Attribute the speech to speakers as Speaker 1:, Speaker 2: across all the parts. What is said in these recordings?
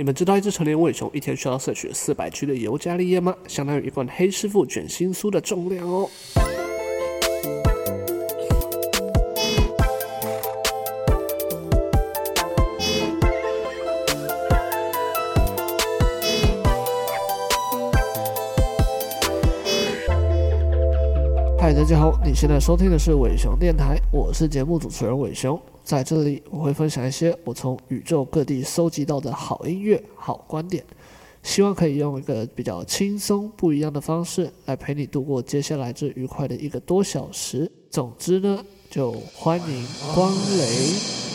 Speaker 1: 你们知道一只成年尾熊一天需要摄取四百 G 的尤加利叶吗？相当于一罐黑师傅卷心酥的重量哦。家好，你现在收听的是伟雄电台，我是节目主持人伟雄。在这里，我会分享一些我从宇宙各地搜集到的好音乐、好观点，希望可以用一个比较轻松、不一样的方式来陪你度过接下来这愉快的一个多小时。总之呢，就欢迎光临。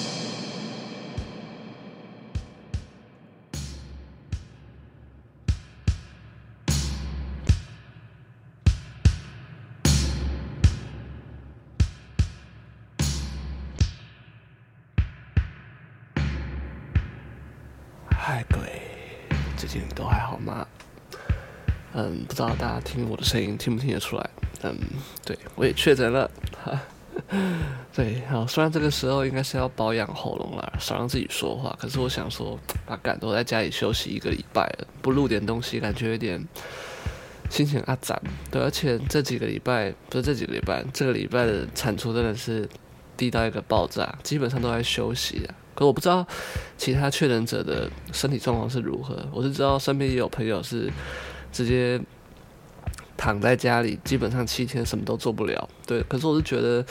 Speaker 1: 不知道大家听我的声音听不听得出来？嗯，对，我也确诊了。哈，对，好，虽然这个时候应该是要保养喉咙了，少让自己说话，可是我想说，把感都在家里休息一个礼拜了，不录点东西，感觉有点心情阿杂。对，而且这几个礼拜不是这几个礼拜，这个礼拜的产出真的是低到一个爆炸，基本上都在休息啊。可我不知道其他确诊者的身体状况是如何。我是知道身边也有朋友是直接躺在家里，基本上七天什么都做不了。对，可是我是觉得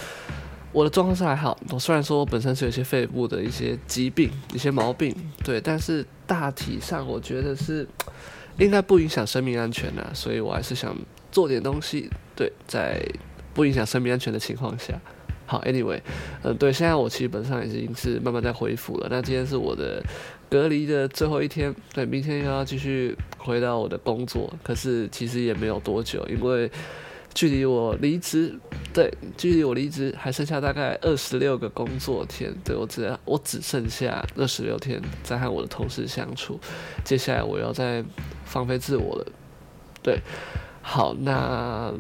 Speaker 1: 我的状况是还好。我虽然说我本身是有些肺部的一些疾病、一些毛病，对，但是大体上我觉得是应该不影响生命安全的。所以我还是想做点东西，对，在不影响生命安全的情况下。好，Anyway，嗯，对，现在我基本上已经是慢慢在恢复了。那今天是我的隔离的最后一天，对，明天又要继续回到我的工作。可是其实也没有多久，因为距离我离职，对，距离我离职还剩下大概二十六个工作天。对，我只我只剩下二十六天在和我的同事相处。接下来我要再放飞自我了。对，好，那。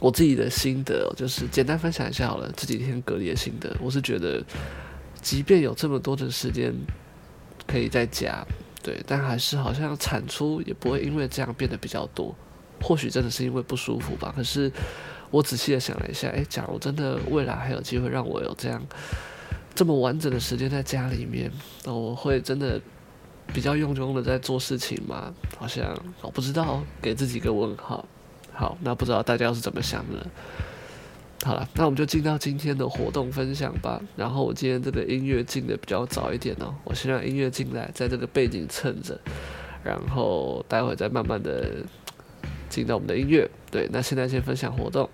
Speaker 1: 我自己的心得就是简单分享一下好了，这几天隔离的心得，我是觉得，即便有这么多的时间可以在家，对，但还是好像产出也不会因为这样变得比较多。或许真的是因为不舒服吧。可是我仔细的想了一下，诶，假如真的未来还有机会让我有这样这么完整的时间在家里面，那我会真的比较用功的在做事情吗？好像我不知道，给自己一个问号。好，那不知道大家是怎么想的？好了，那我们就进到今天的活动分享吧。然后我今天这个音乐进的比较早一点哦，我先让音乐进来，在这个背景衬着，然后待会再慢慢的进到我们的音乐。对，那现在先分享活动。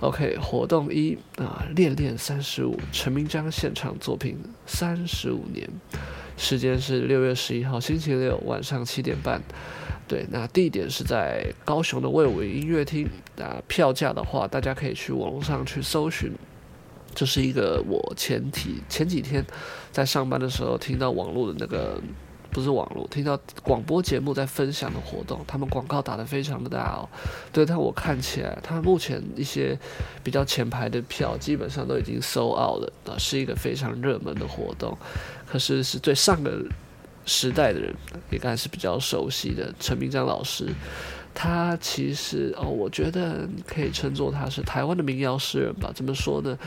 Speaker 1: OK，活动一啊，恋恋三十五，陈明章现场作品三十五年，时间是六月十一号星期六晚上七点半。对，那地点是在高雄的卫武音乐厅。那票价的话，大家可以去网络上去搜寻。这是一个我前提前几天在上班的时候听到网络的那个，不是网络，听到广播节目在分享的活动。他们广告打得非常的大哦。对，但我看起来，他目前一些比较前排的票基本上都已经 sold out 了。啊，是一个非常热门的活动。可是是对上个。时代的人应该是比较熟悉的陈明章老师，他其实哦，我觉得可以称作他是台湾的民谣诗人吧？怎么说呢？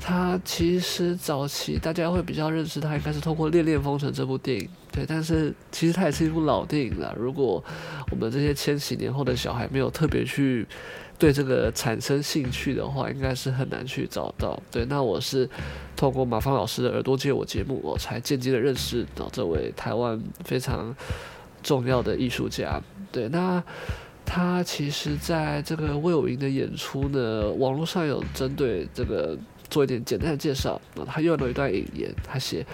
Speaker 1: 他其实早期大家会比较认识他，应该是通过《恋恋风尘》这部电影，对。但是其实他也是一部老电影了。如果我们这些千禧年后的小孩没有特别去。对这个产生兴趣的话，应该是很难去找到。对，那我是透过马芳老师的耳朵借我节目，我才间接的认识到这位台湾非常重要的艺术家。对，那他其实在这个魏武营的演出呢，网络上有针对这个做一点简单的介绍。那他用了一段引言，他写。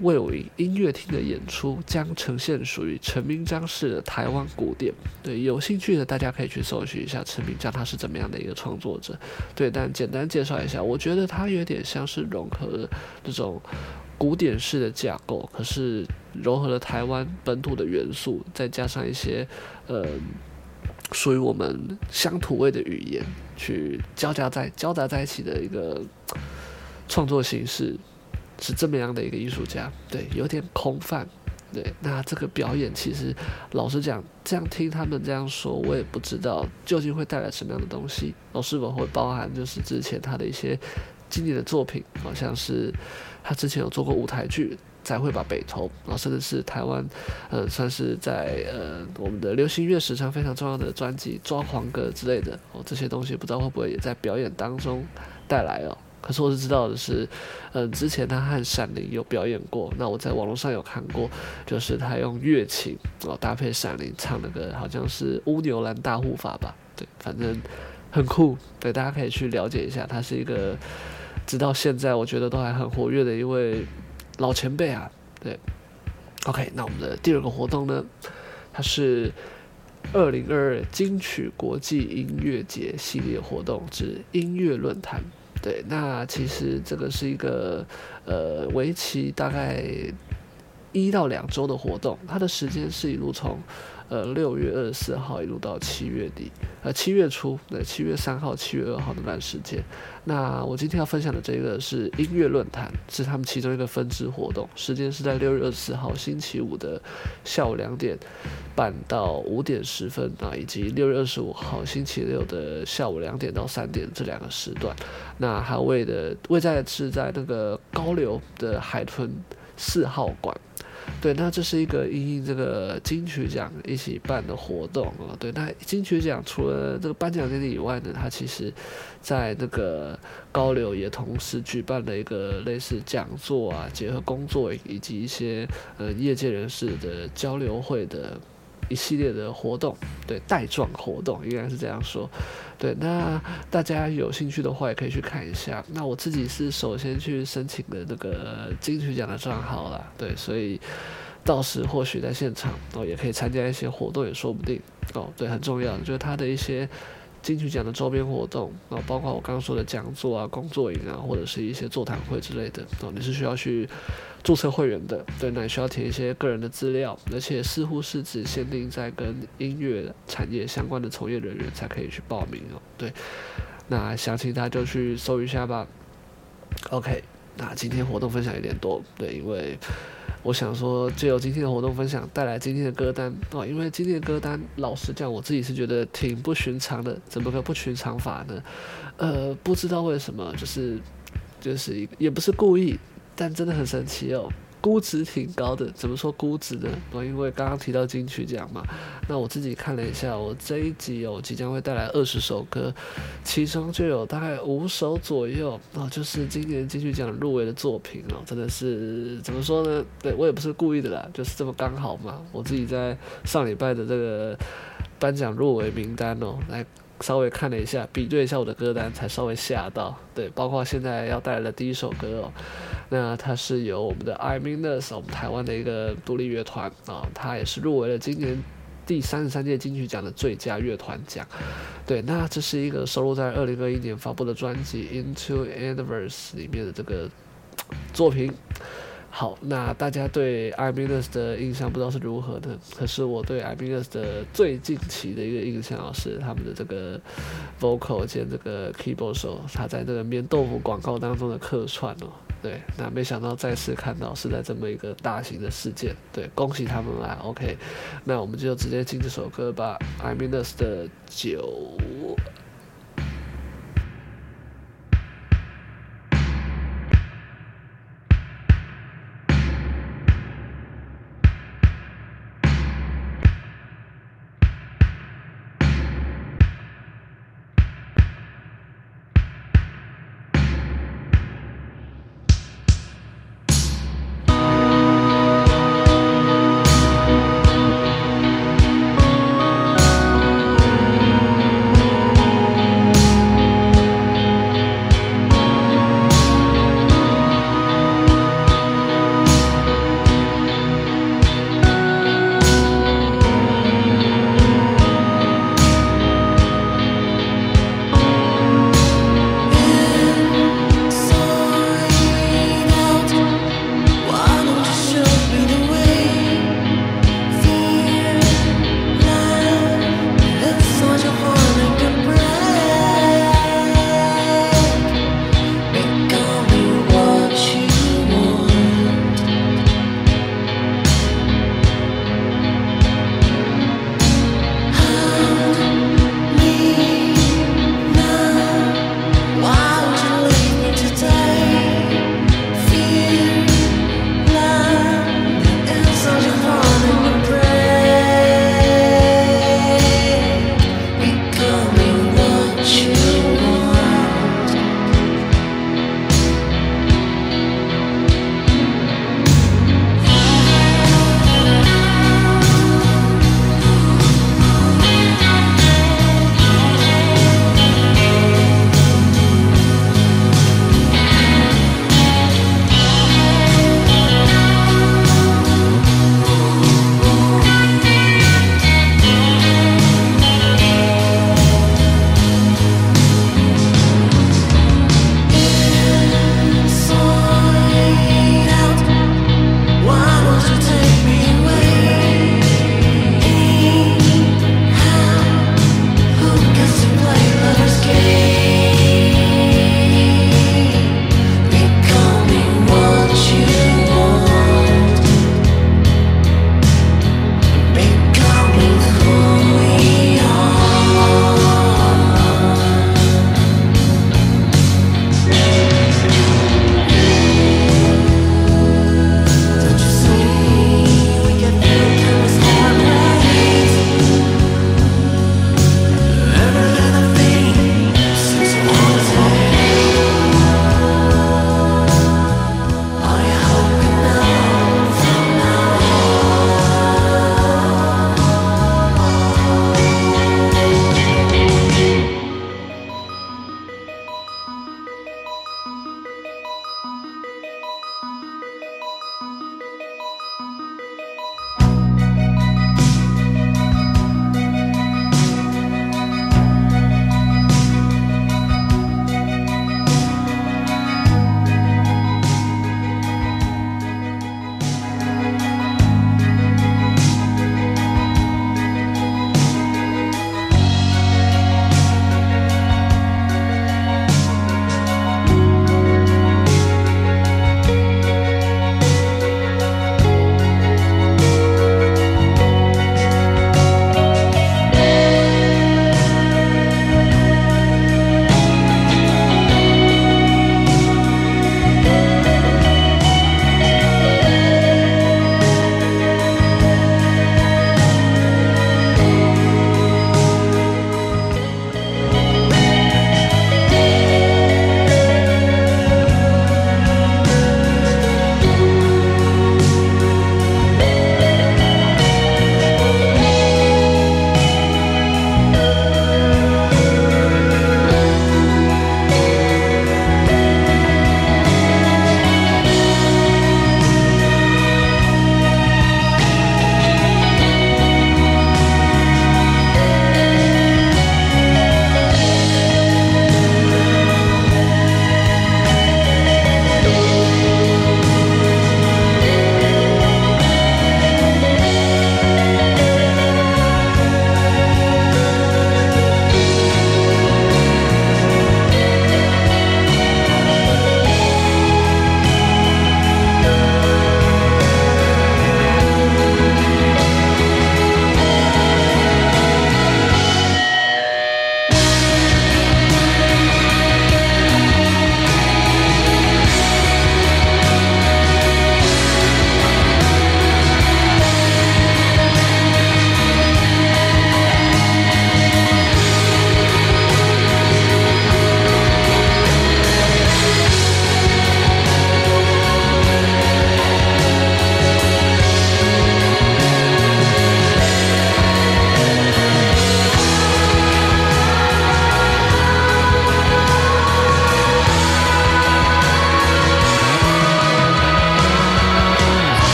Speaker 1: 魏武营音乐厅的演出将呈现属于陈明章式的台湾古典。对，有兴趣的大家可以去搜寻一下陈明章他是怎么样的一个创作者。对，但简单介绍一下，我觉得他有点像是融合这种古典式的架构，可是融合了台湾本土的元素，再加上一些呃属于我们乡土味的语言，去交杂在交杂在一起的一个创作形式。是这么样的一个艺术家，对，有点空泛，对，那这个表演其实老实讲，这样听他们这样说，我也不知道究竟会带来什么样的东西，哦，是否会包含就是之前他的一些经典的作品，好像是他之前有做过舞台剧。才会把北投，然后甚至是台湾，呃，算是在呃我们的流行乐史上非常重要的专辑《抓狂歌》之类的哦，这些东西不知道会不会也在表演当中带来哦。可是我是知道的是，嗯、呃，之前他和闪灵有表演过，那我在网络上有看过，就是他用乐琴哦搭配闪灵唱那个好像是乌牛兰大护法吧，对，反正很酷，对，大家可以去了解一下，他是一个直到现在我觉得都还很活跃的一位。老前辈啊，对，OK，那我们的第二个活动呢，它是二零二二金曲国际音乐节系列活动之音乐论坛。对，那其实这个是一个呃为期大概一到两周的活动，它的时间是一路从。呃，六月二十四号一路到七月底，呃，七月初，对，七月三号、七月二号那段时间。那我今天要分享的这个是音乐论坛，是他们其中一个分支活动，时间是在六月二十四号星期五的下午两点半到五点十分啊，以及六月二十五号星期六的下午两点到三点这两个时段。那还位的位在是在那个高流的海豚四号馆。对，那这是一个因应这个金曲奖一起办的活动啊。对，那金曲奖除了这个颁奖典礼以外呢，它其实，在那个高流也同时举办了一个类似讲座啊，结合工作以及一些呃业界人士的交流会的。一系列的活动，对，带状活动应该是这样说，对，那大家有兴趣的话也可以去看一下。那我自己是首先去申请的那个金曲奖的账号啦，对，所以到时或许在现场哦也可以参加一些活动也说不定哦，对，很重要就是他的一些。金曲奖的周边活动啊，包括我刚刚说的讲座啊、工作营啊，或者是一些座谈会之类的哦，你是需要去注册会员的，对，那你需要填一些个人的资料，而且似乎是只限定在跟音乐产业相关的从业人员才可以去报名哦，对，那详情大家就去搜一下吧。OK，那今天活动分享有点多，对，因为。我想说，就由今天的活动分享带来今天的歌单哦，因为今天的歌单，老实讲，我自己是觉得挺不寻常的。怎么个不寻常法呢？呃，不知道为什么，就是就是一，也不是故意，但真的很神奇哦。估值挺高的，怎么说估值呢？哦，因为刚刚提到金曲奖嘛，那我自己看了一下，我这一集哦，即将会带来二十首歌，其中就有大概五首左右哦，就是今年金曲奖入围的作品哦，真的是怎么说呢？对，我也不是故意的啦，就是这么刚好嘛。我自己在上礼拜的这个颁奖入围名单哦，来。稍微看了一下，比对一下我的歌单，才稍微吓到。对，包括现在要带来的第一首歌哦，那它是由我们的 I Mean Us，我们台湾的一个独立乐团啊，它也是入围了今年第三十三届金曲奖的最佳乐团奖。对，那这是一个收录在二零二一年发布的专辑《Into Universe》里面的这个作品。好，那大家对 iMusic 的印象不知道是如何的，可是我对 iMusic 的最近期的一个印象是他们的这个 vocal 兼这个 keyboard 手，他在这个棉豆腐广告当中的客串哦，对，那没想到再次看到是在这么一个大型的事件，对，恭喜他们啦，OK，那我们就直接进这首歌吧，iMusic 的酒。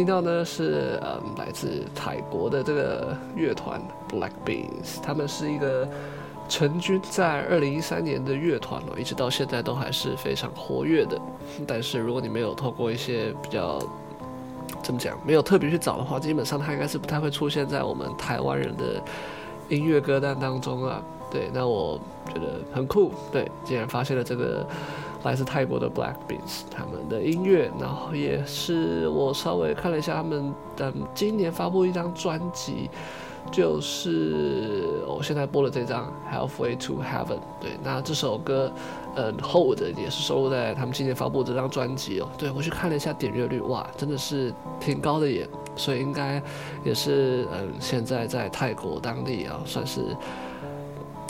Speaker 1: 听到的是嗯，来自泰国的这个乐团 Black Beans，他们是一个。成军在二零一三年的乐团哦，一直到现在都还是非常活跃的。但是如果你没有透过一些比较怎么讲，没有特别去找的话，基本上它应该是不太会出现在我们台湾人的音乐歌单当中啊。对，那我觉得很酷。对，竟然发现了这个来自泰国的 Black Beans 的音乐，然后也是我稍微看了一下他们的今年发布一张专辑。就是我现在播的这张《Halfway to Heaven》，对，那这首歌，呃，Hold 也是收录在他们今年发布这张专辑哦。对，我去看了一下点阅率，哇，真的是挺高的耶，所以应该也是嗯，现在在泰国当地啊，算是。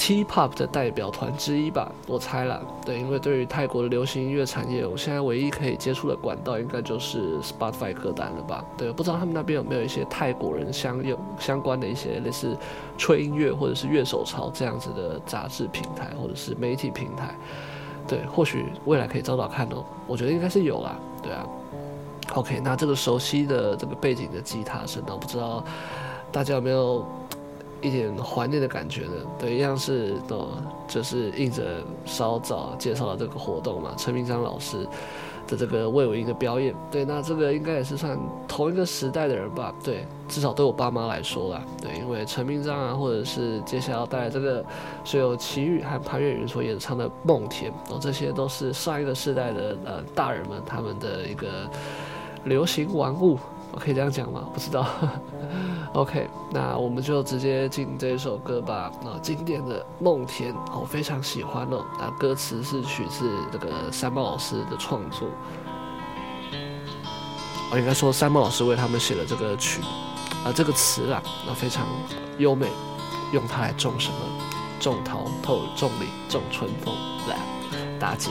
Speaker 1: T-pop 的代表团之一吧，我猜了。对，因为对于泰国的流行音乐产业，我现在唯一可以接触的管道应该就是 Spotify 歌单了吧？对，不知道他们那边有没有一些泰国人相有相关的一些类似吹音乐或者是乐手潮这样子的杂志平台或者是媒体平台？对，或许未来可以找找看哦。我觉得应该是有啦。对啊。OK，那这个熟悉的这个背景的吉他声呢，我不知道大家有没有？一点怀念的感觉呢，对，一样是哦，就是应着稍早介绍的这个活动嘛，陈明章老师的这个魏武营的表演，对，那这个应该也是算同一个时代的人吧，对，至少对我爸妈来说啦，对，因为陈明章啊，或者是接下来要带来这个是由齐豫和潘越云所演唱的《梦田》，哦，这些都是上一个世代的呃大人们他们的一个流行玩物。我可以这样讲吗？不知道。OK，那我们就直接进这首歌吧。那经典的《梦田》，我非常喜欢哦。那歌词是取自这个三毛老师的创作。我应该说三毛老师为他们写的这个曲，啊，这个词啊，那非常优美。用它来种什么？种桃、透、种李、种春风。来，大姐。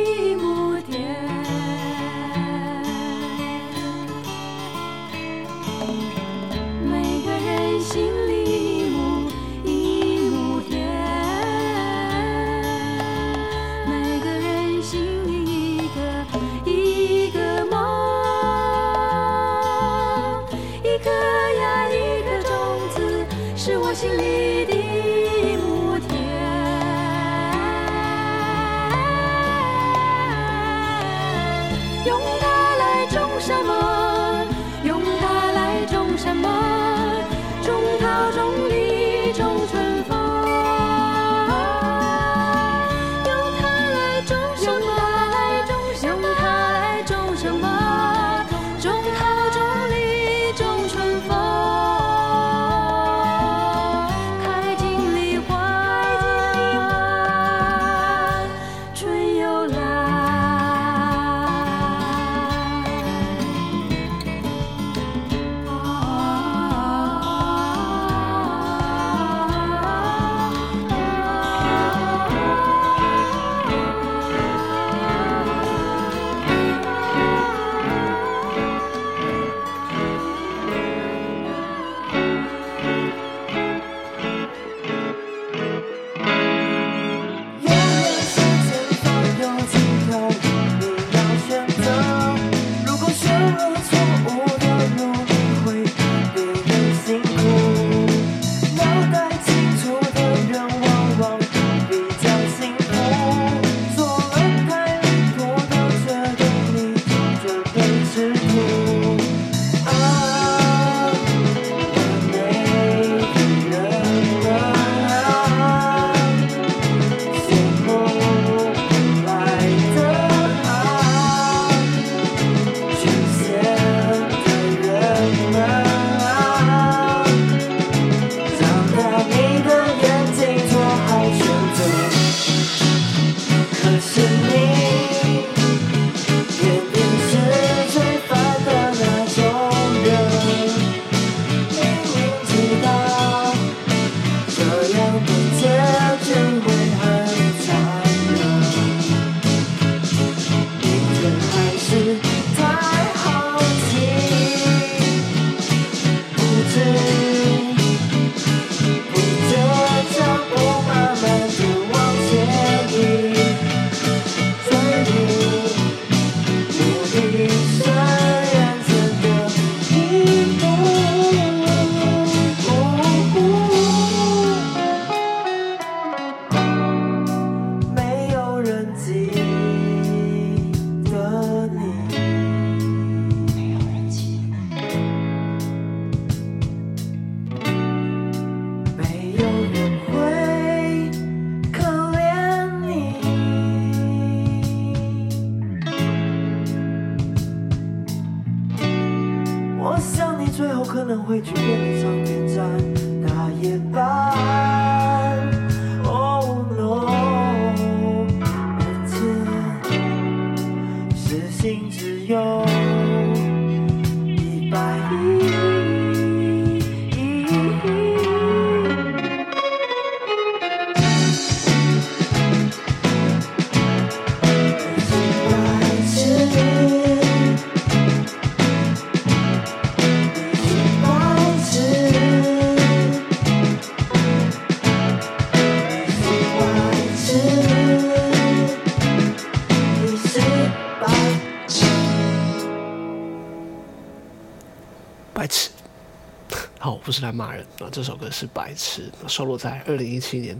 Speaker 1: 骂人啊！这首歌是《白痴》，收录在二零一七年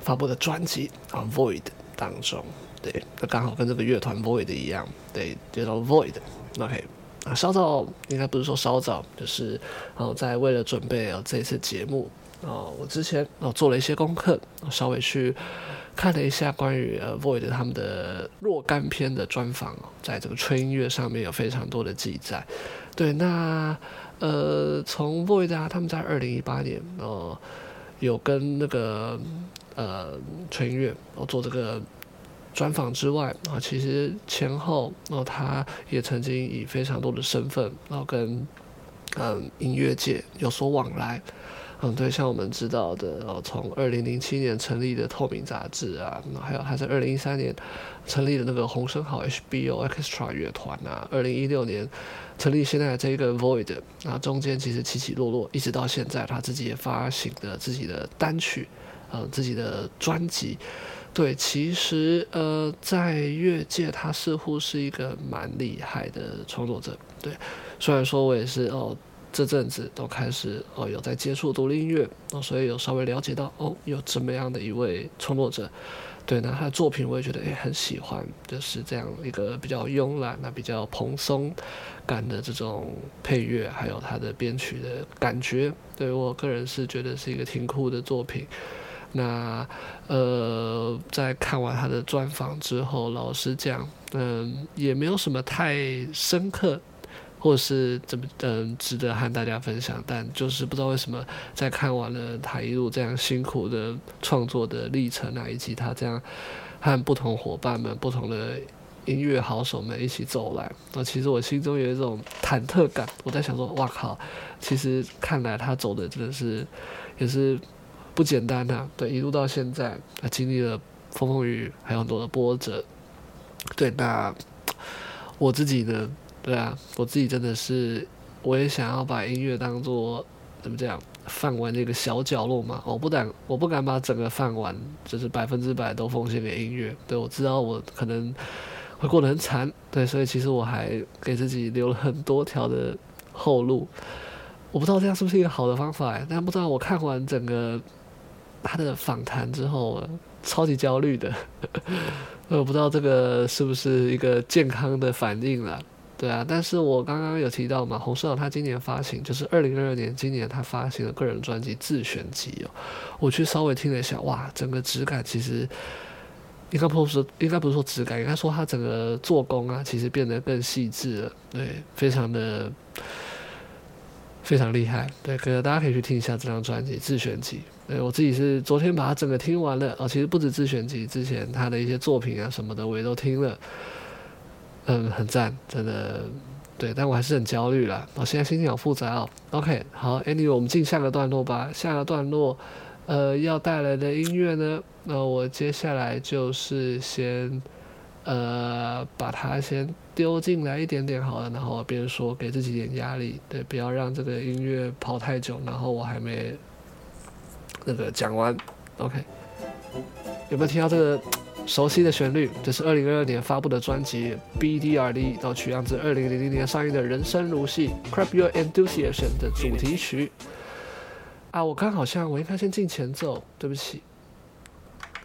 Speaker 1: 发布的专辑《啊 Void》当中。对，那刚好跟这个乐团 Void 一样，对，叫做 Void。OK，啊，稍早应该不是说稍早，就是啊，在为了准备啊这次节目啊，我之前啊做了一些功课，稍微去看了一下关于呃 Void 他们的若干篇的专访，在这个吹音乐上面有非常多的记载。对，那。呃，从 Void 啊，他们在二零一八年哦、呃，有跟那个呃吹音乐哦做这个专访之外啊、其实前后哦、呃，他也曾经以非常多的身份，然、后跟嗯、音乐界有所往来。嗯，对，像我们知道的哦，从二零零七年成立的透明杂志啊，还有他在二零一三年成立的那个红生豪 HBO Extra 乐团啊，二零一六年成立现在这一个 Void 啊，中间其实起起落落，一直到现在他自己也发行的自己的单曲，呃，自己的专辑。对，其实呃，在乐界他似乎是一个蛮厉害的创作者。对，虽然说我也是哦。这阵子都开始哦，有在接触独立音乐哦，所以有稍微了解到哦，有这么样的一位创作者，对，那他的作品我也觉得也很喜欢，就是这样一个比较慵懒、那比较蓬松感的这种配乐，还有他的编曲的感觉，对我个人是觉得是一个挺酷的作品。那呃，在看完他的专访之后，老实讲，嗯，也没有什么太深刻。或是怎么嗯，值得和大家分享，但就是不知道为什么，在看完了他一路这样辛苦的创作的历程啊，以及他这样和不同伙伴们、不同的音乐好手们一起走来，那其实我心中有一种忐忑感。我在想说，哇靠，其实看来他走的真的是也是不简单啊。对，一路到现在，他经历了风风雨雨，还有很多的波折。对，那我自己呢？对啊，我自己真的是，我也想要把音乐当做怎么讲饭碗这个小角落嘛。我不敢，我不敢把整个饭碗就是百分之百都奉献给音乐。对，我知道我可能会过得很惨，对，所以其实我还给自己留了很多条的后路。我不知道这样是不是一个好的方法，但不知道我看完整个他的访谈之后，超级焦虑的。我不知道这个是不是一个健康的反应了。对啊，但是我刚刚有提到嘛，洪社长他今年发行就是二零二二年，今年他发行了个人专辑《自选集》哦，我去稍微听了一下，哇，整个质感其实应该不是应该不是说质感，应该说他整个做工啊，其实变得更细致了，对，非常的非常厉害，对，可能大家可以去听一下这张专辑《自选集》，对，我自己是昨天把它整个听完了哦，其实不止《自选集》，之前他的一些作品啊什么的我也都听了。嗯，很赞，真的，对，但我还是很焦虑啦。我现在心情好复杂哦。OK，好，Anyway，我们进下个段落吧。下个段落，呃，要带来的音乐呢，那我接下来就是先，呃，把它先丢进来一点点好了，然后边说给自己点压力，对，不要让这个音乐跑太久，然后我还没那个讲完。OK，有没有听到这个？熟悉的旋律，这是二零二二年发布的专辑《BDRD》，到取样自二零零零年上映的《人生如戏》Crap Your Enthusiasm） 的主题曲。啊，我刚好像我应该先进前奏，对不起。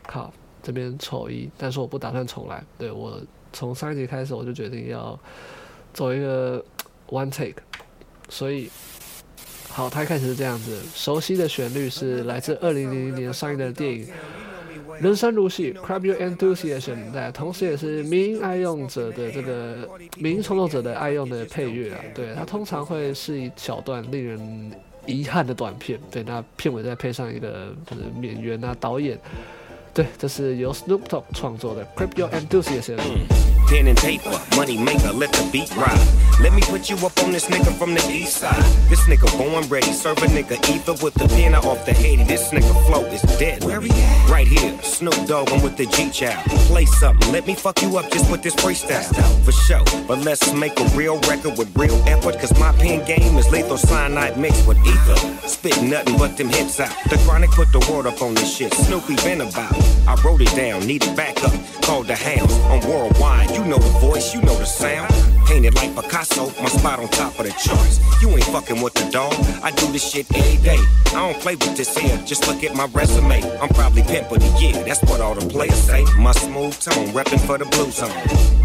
Speaker 1: 靠，这边丑一，但是我不打算重来。对，我从上一集开始我就决定要走一个 one take，所以好，它一开始是这样子。熟悉的旋律是来自二零零零年上映的电影。
Speaker 2: 人生如戏，crab Your Enthusiasm，对，同时也是民爱用者的这个民创作者的爱用的配乐啊。对，它通常会是一小段令人遗憾的短片，对，那片尾再配上一个就是演员啊导演。对，这是由 Snoop Dogg 创作的《Curb Your Enthusiasm》。Pen and paper, money maker, let the beat ride. Let me put you up on this nigga from the east side. This nigga born ready, serve a nigga either with the pen or off the head. This nigga flow is dead. Where we at? Right here, Snoop Dogg, I'm with the G Child. Play something, let me fuck you up just with this freestyle. For sure, but let's make a real record with real effort. Cause my pen game is lethal cyanide mixed with ether. Spit nothing but them hits out. The chronic put the word up on this shit. Snoopy been about. I wrote it down, need it back up. Called the hounds on worldwide. You know the voice, you know the sound. Painted like Picasso, my spot on top of the charts. You ain't fucking with the dog. I do this shit every day. I don't play with this here, just look at my resume. I'm probably pimp of the year, that's what all the players say. My smooth tone, reppin' for the blue zone.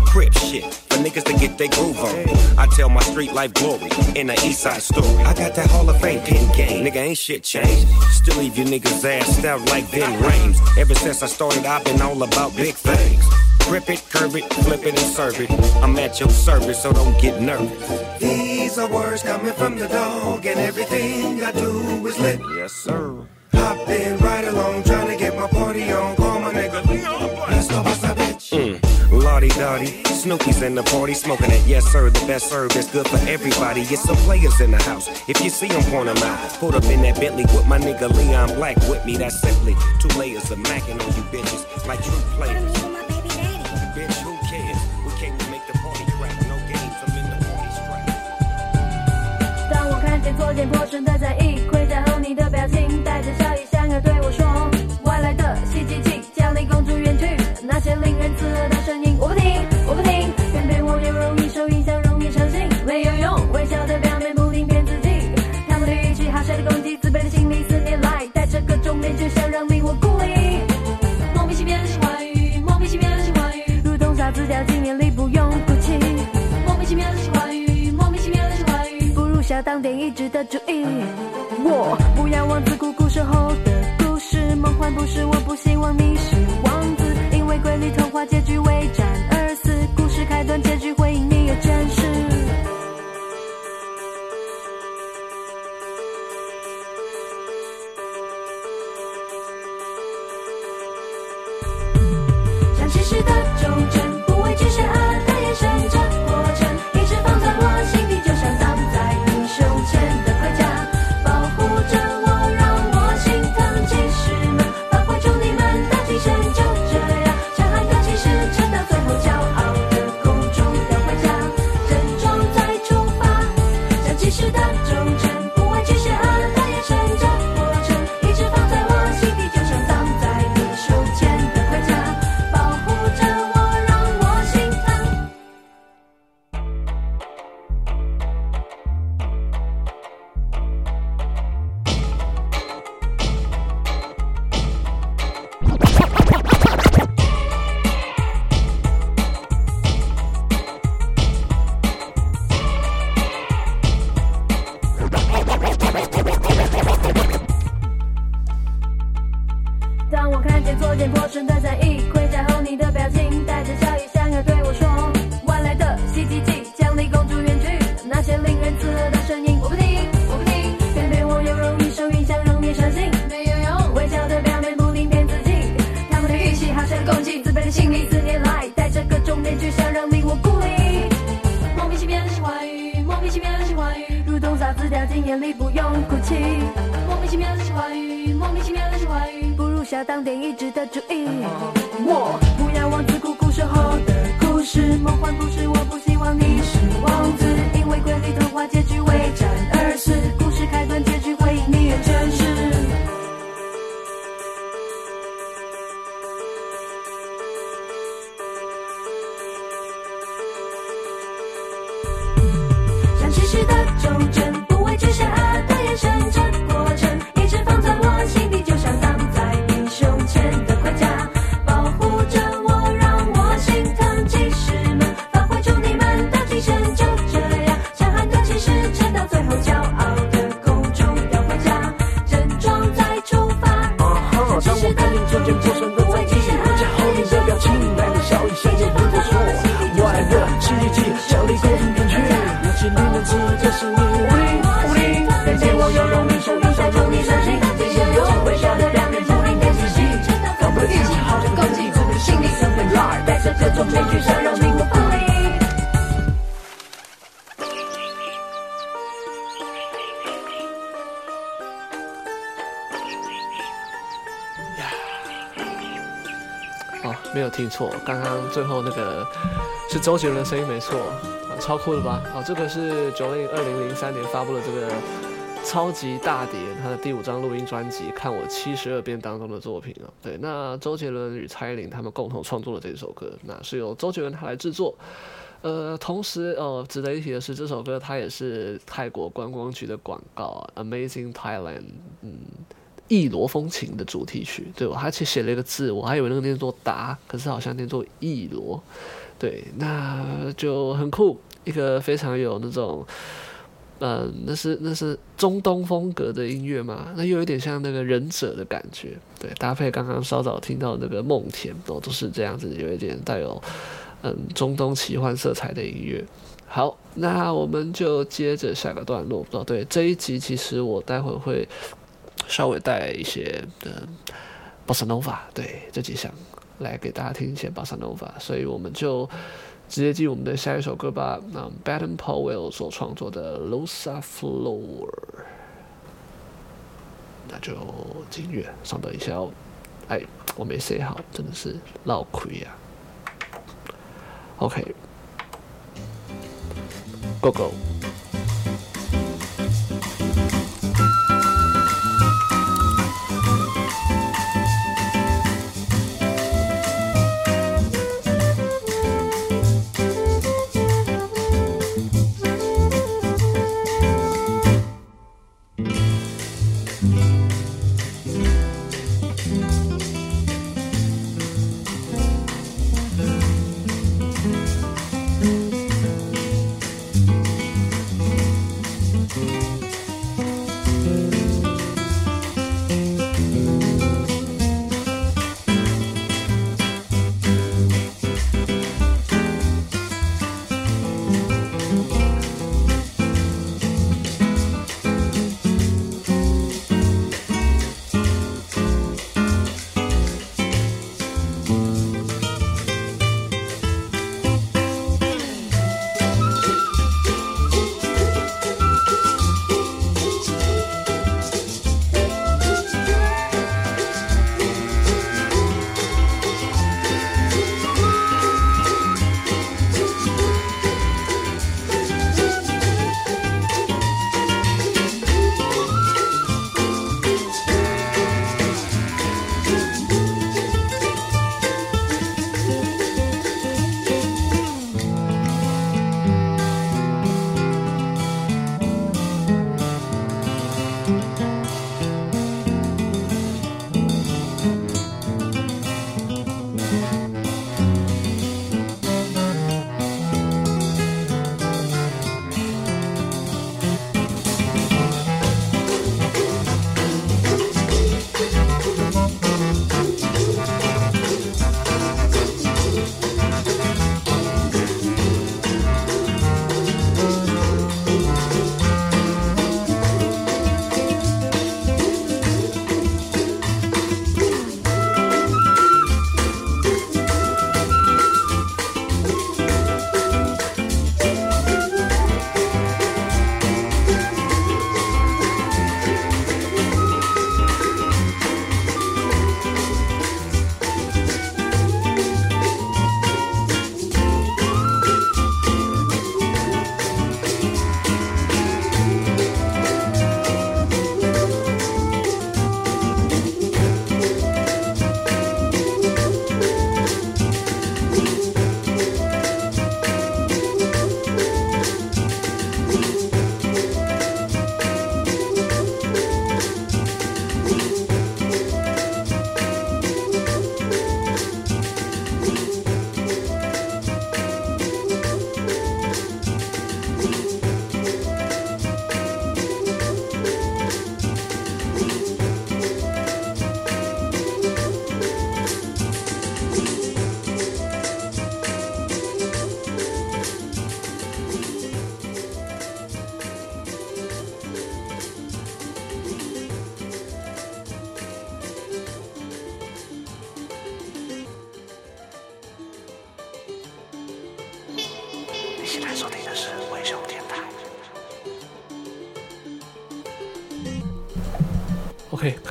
Speaker 2: Crip shit, for niggas to get their groove on. I tell my street life glory in the east side story. I got that Hall of Fame pin game, nigga ain't shit changed. Still leave your niggas ass out like Ben Rames. Ever since I started, I've been all about big things. Grip it, curve it, flip it, and serve it. I'm at your service, so don't get nervous.
Speaker 3: These are words coming from the dog, and everything I do is lit.
Speaker 2: Yes, sir.
Speaker 3: I've been right along trying to get my party on. Call my nigga. Let's go bitch.
Speaker 2: Mm. Lottie Dottie, Snoopy's in the party, smoking it. Yes, sir, the best serve that's good for everybody. Get some players in the house. If you see them, point them out. Put up in that Bentley with my nigga Leon Black with me. That's simply two layers of macking on you bitches like true players. Bitch, who cares? We came to make the party crack. No games, I'm in the party strap.
Speaker 4: 当我看见作茧破顺的在意，盔甲后你的表情， 值得注意。我不要王子苦苦守候的故事，梦幻不是，我不希望你是王子，因为瑰丽童话结错，刚刚最后那个是
Speaker 1: 周杰伦的声音没错，超酷的吧？好、这个是 Jolin 二零零三年发布的这个超级大碟，他的第五张录音专辑《看我七十二变》当中的作品啊。对，那周杰伦与蔡依林他们共同创作了这首歌，那是由周杰伦他来制作。呃，同时哦，值得一提的是，这首歌它也是泰国观光局的广告，Amazing Thailand，嗯。异罗风情的主题曲，对，我还去写了一个字，我还以为那个念作达，可是好像念作异罗，对，那就很酷，一个非常有那种，嗯、那是那是中东风格的音乐嘛，那又有点像那个忍者的感觉，对，搭配刚刚稍早听到那个梦田哦，都是这样子，有一点带有嗯中东奇幻色彩的音乐。好，那我们就接着下个段落，哦，对，这一集其实我待会会。稍微带一些的巴萨诺瓦，对，这几项来给大家听一些巴萨诺瓦，所以我们就直接进我们的下一首歌吧。那 Baden Powell 所创作的 Losa Floor，那就音乐稍等一下哦。哎，我没写好，真的是闹亏呀。OK，Go Go。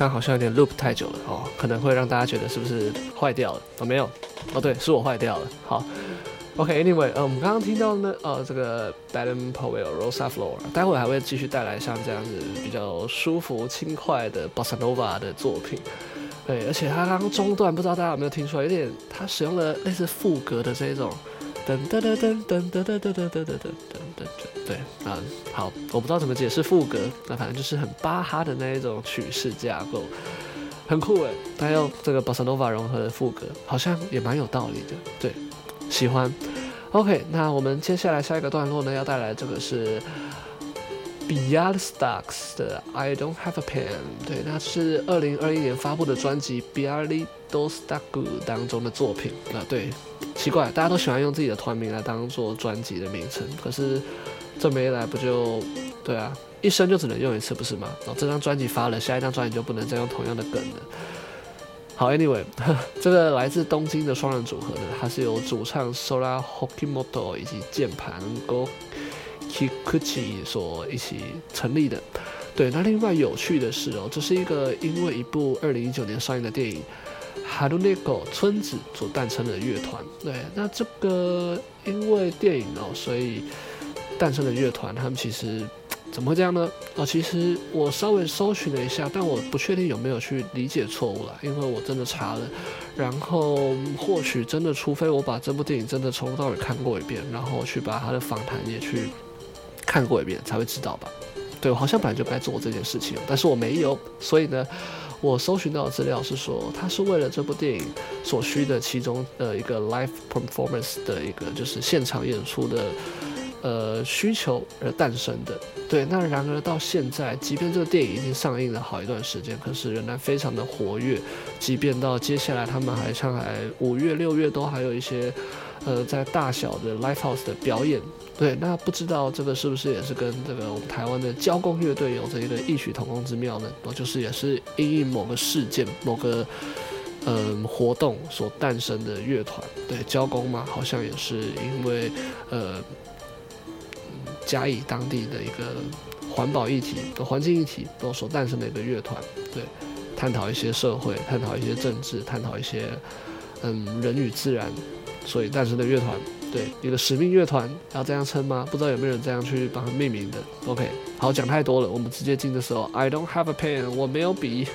Speaker 1: 好像有点 loop 太久了哦，可能会让大家觉得是不是坏掉了？哦，没有，哦，对，是我坏掉了。好，OK，Anyway，、呃，我们刚刚听到呢，呃，这个 Baden Powell Rosa Flor，待会还会继续带来像这样子比较舒服轻快的 Bossa Nova 的作品。对，而且他刚刚中段不知道大家有没有听出来，有点他使用了类似副歌的这种噔噔噔噔噔噔噔噔噔噔噔，对，啊，好，我不知道怎么解释副歌，那反正就是很巴哈的那一种曲式架构，很酷诶。他用这个 bossnova 融合的副歌，好像也蛮有道理的，对，喜欢。OK，那我们接下来下一个段落呢，要带来这个是。Bialystocks 的 I Don't Have a Pen，对，那是二零二一年发布的专辑 Bialystocks 当中的作品那。对，奇怪，大家都喜欢用自己的团名来当做专辑的名称，可是这么一来不就对啊？一生就只能用一次，不是吗？然后，这张专辑发了，下一张专辑就不能再用同样的梗了。好，Anyway，这个来自东京的双人组合呢，它是由主唱 Sora Hokimoto 以及键盘 Go Kikuchi 所一起成立的，对。那另外有趣的是哦，这是一个因为一部二零一九年上映的电影《Haruneko》村子所诞生的乐团。对，那这个因为电影哦，所以诞生的乐团，他们其实怎么会这样呢？哦，其实我稍微搜寻了一下，但我不确定有没有去理解错误了，因为我真的查了，然后或许真的，除非我把这部电影真的从头到尾看过一遍，然后去把他的访谈也去。看过一遍才会知道吧？对，我好像本来就该做这件事情，但是我没有，所以呢，我搜寻到的资料是说，他是为了这部电影所需的其中的一个 live performance 的一个就是现场演出的呃需求而诞生的。对，那然而到现在，即便这个电影已经上映了好一段时间，可是仍然非常的活跃，即便到接下来他们还像还五月、六月都还有一些呃在大小的 live house 的表演。对，那不知道这个是不是也是跟这个我们台湾的交工乐队有着一个异曲同工之妙呢？哦，就是也是因应某个事件、某个嗯、呃、活动所诞生的乐团。对，交工嘛，好像也是因为呃嘉义当地的一个环保议题、环境议题都所诞生的一个乐团。对，探讨一些社会，探讨一些政治，探讨一些嗯人与自然，所以诞生的乐团。对，一个使命乐团要这样称吗？不知道有没有人这样去帮他命名的。OK，好，讲太多了，我们直接进的时候，I don't have a pen，我没有笔。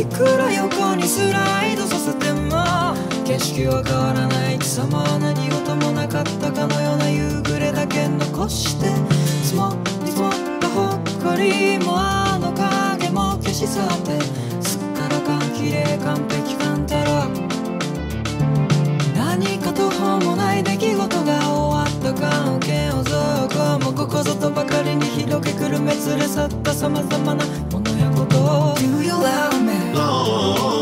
Speaker 1: いくら横
Speaker 5: にスライドさせても景色は変わらない貴様は何事もなかったかのような夕暮れだけ残して積もり積もった誇りもあの影も消し去ってすっからかん綺麗完璧感たら何か途方もない出来事が終わった関係を造語もここぞとばかりに広げくるめ連れ去った様々なものやことを Do you love oh, oh.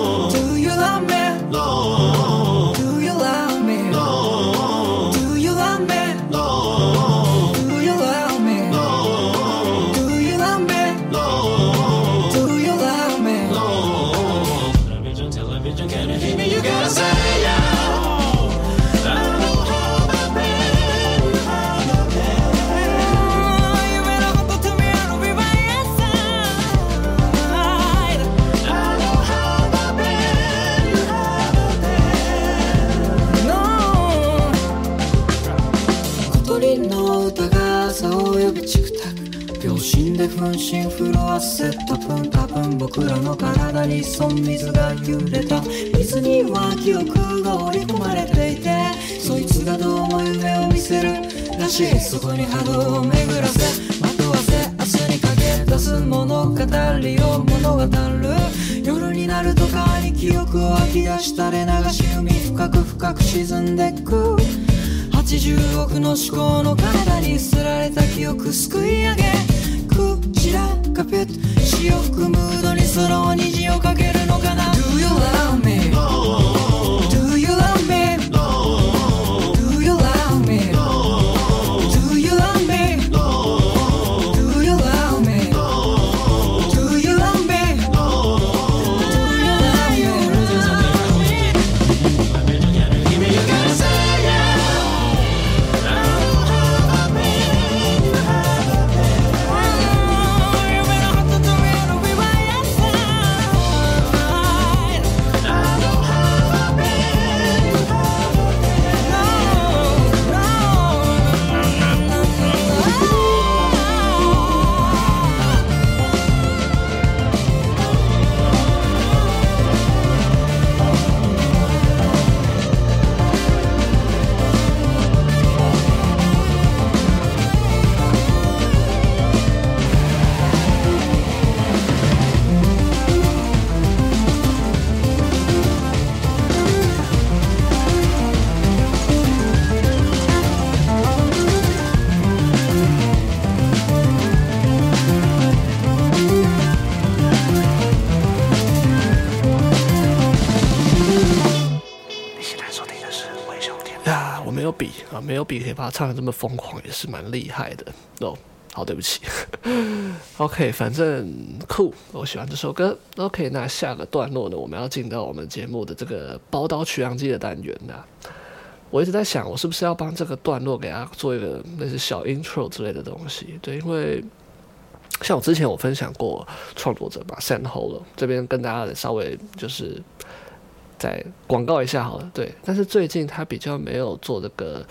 Speaker 5: カセット分多分僕らの体にそ水が揺れた。水には記憶が織り込まれていてそいつがどうも夢を見せるらしい。そこに波動を巡らせまとわせ明日にかけ出す物語を物語る。夜になるとかに記憶を湧き出したれ流し海深く深く沈んでく。80億の思考の体にすられた記憶すくい上げ。白く潮吹くムードにその虹をかけ
Speaker 1: 没有比可以把它唱得这么疯狂，也是蛮厉害的哦。好，对不起。OK，反正酷，我喜欢这首歌。OK，那下个段落呢，我们要进到我们节目的这个宝岛取样机的单元呐。我一直在想，我是不是要帮这个段落给他做一个类似小 intro 之类的东西？对，因为像我之前我分享过创作者嘛，Sam Holo 这边跟大家稍微就是再广告一下好了。对，但是最近他比较没有做这个。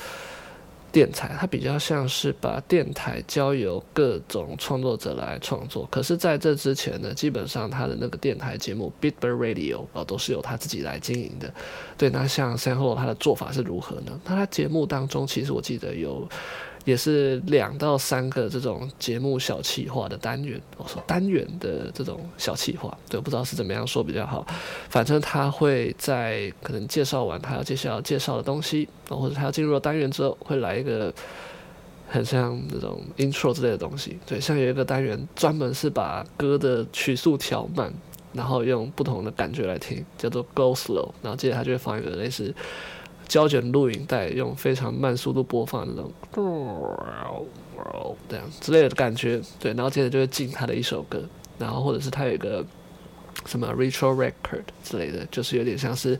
Speaker 1: 电台，它比较像是把电台交由各种创作者来创作。可是，在这之前呢，基本上他的那个电台节目 Beat Bird Radio 啊，都是由他自己来经营的。对，那像 San Ho 他的做法是如何呢？那他节目当中，其实我记得有。也是两到三个这种节目小企划的单元，我说单元的这种小企划，对，不知道是怎么样说比较好。反正他会在可能介绍完他要介绍介绍的东西，或者他要进入了单元之后，会来一个很像那种 intro 之类的东西。对，像有一个单元专门是把歌的曲速调慢，然后用不同的感觉来听，叫做 Go Slow，然后接着他就会放一个类似。胶卷录影带用非常慢速度播放的那种，这样之类的感觉，对，然后接着就会进他的一首歌，然后或者是他有一个什么 retro record 之类的，就是有点像是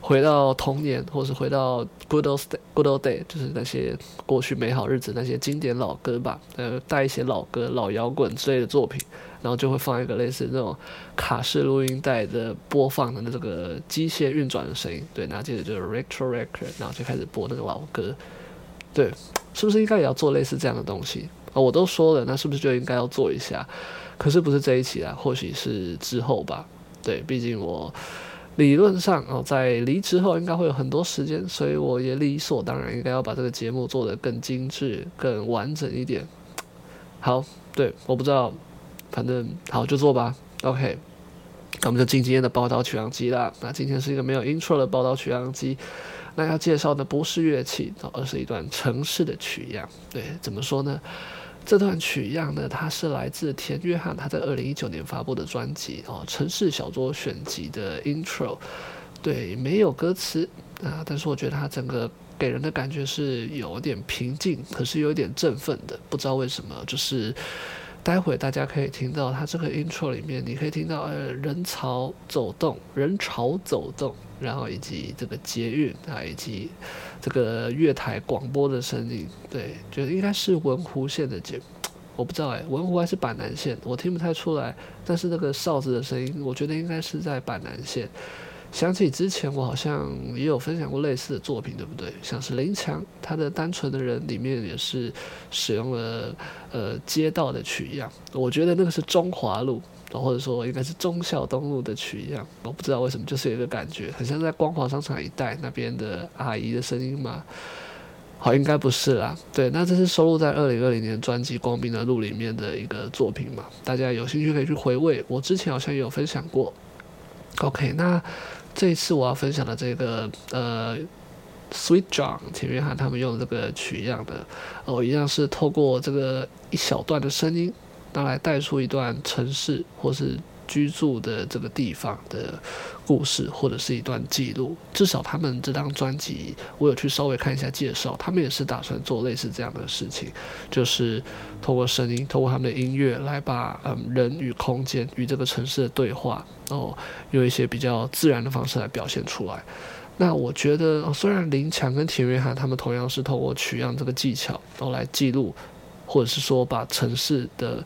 Speaker 1: 回到童年，或是回到 good old good old day，就是那些过去美好日子那些经典老歌吧，呃，带一些老歌、老摇滚之类的作品。然后就会放一个类似那种卡式录音带的播放的那这个机械运转的声音，对，然后接着就是 retro record，然后就开始播那个老歌，对，是不是应该也要做类似这样的东西啊？我都说了，那是不是就应该要做一下？可是不是这一期啊，或许是之后吧。对，毕竟我理论上哦，在离职后应该会有很多时间，所以我也理所当然应该要把这个节目做得更精致、更完整一点。好，对，我不知道。反正好，就做吧。OK，那我们就进今天的宝岛取样机啦。那今天是一个没有 intro 的宝岛取样机。那要介绍的不是乐器，而是一段城市的取样。对，怎么说呢？这段取样呢，它是来自田约翰他在二零一九年发布的专辑哦，《城市小说选集》的 intro。对，没有歌词啊，但是我觉得它整个给人的感觉是有点平静，可是有点振奋的。不知道为什么，就是。待会大家可以听到它这个 intro 里面，你可以听到呃人潮走动、人潮走动，然后以及这个捷运啊，以及这个月台广播的声音。对，觉得应该是文湖线的节，我不知道哎，文湖还是板南线，我听不太出来。但是那个哨子的声音，我觉得应该是在板南线。想起之前我好像也有分享过类似的作品，对不对？像是林强他的《单纯的人》里面也是使用了呃街道的取样，我觉得那个是中华路，或者说应该是忠孝东路的取样，我不知道为什么，就是有一个感觉，很像在光华商场一带那边的阿姨的声音嘛。好，应该不是啦。对，那这是收录在二零二零年专辑《光明的路》里面的一个作品嘛，大家有兴趣可以去回味。我之前好像也有分享过。OK，那。这一次我要分享的这个呃，Sweet John 田约翰他们用这个取样的哦，一样是透过这个一小段的声音，拿来带出一段城市或是居住的这个地方的故事，或者是一段记录。至少他们这张专辑，我有去稍微看一下介绍，他们也是打算做类似这样的事情，就是通过声音，通过他们的音乐来把嗯人与空间与这个城市的对话。哦，用一些比较自然的方式来表现出来。那我觉得，虽然林强跟田约翰他们同样是透过取样这个技巧，然后来记录，或者是说把城市的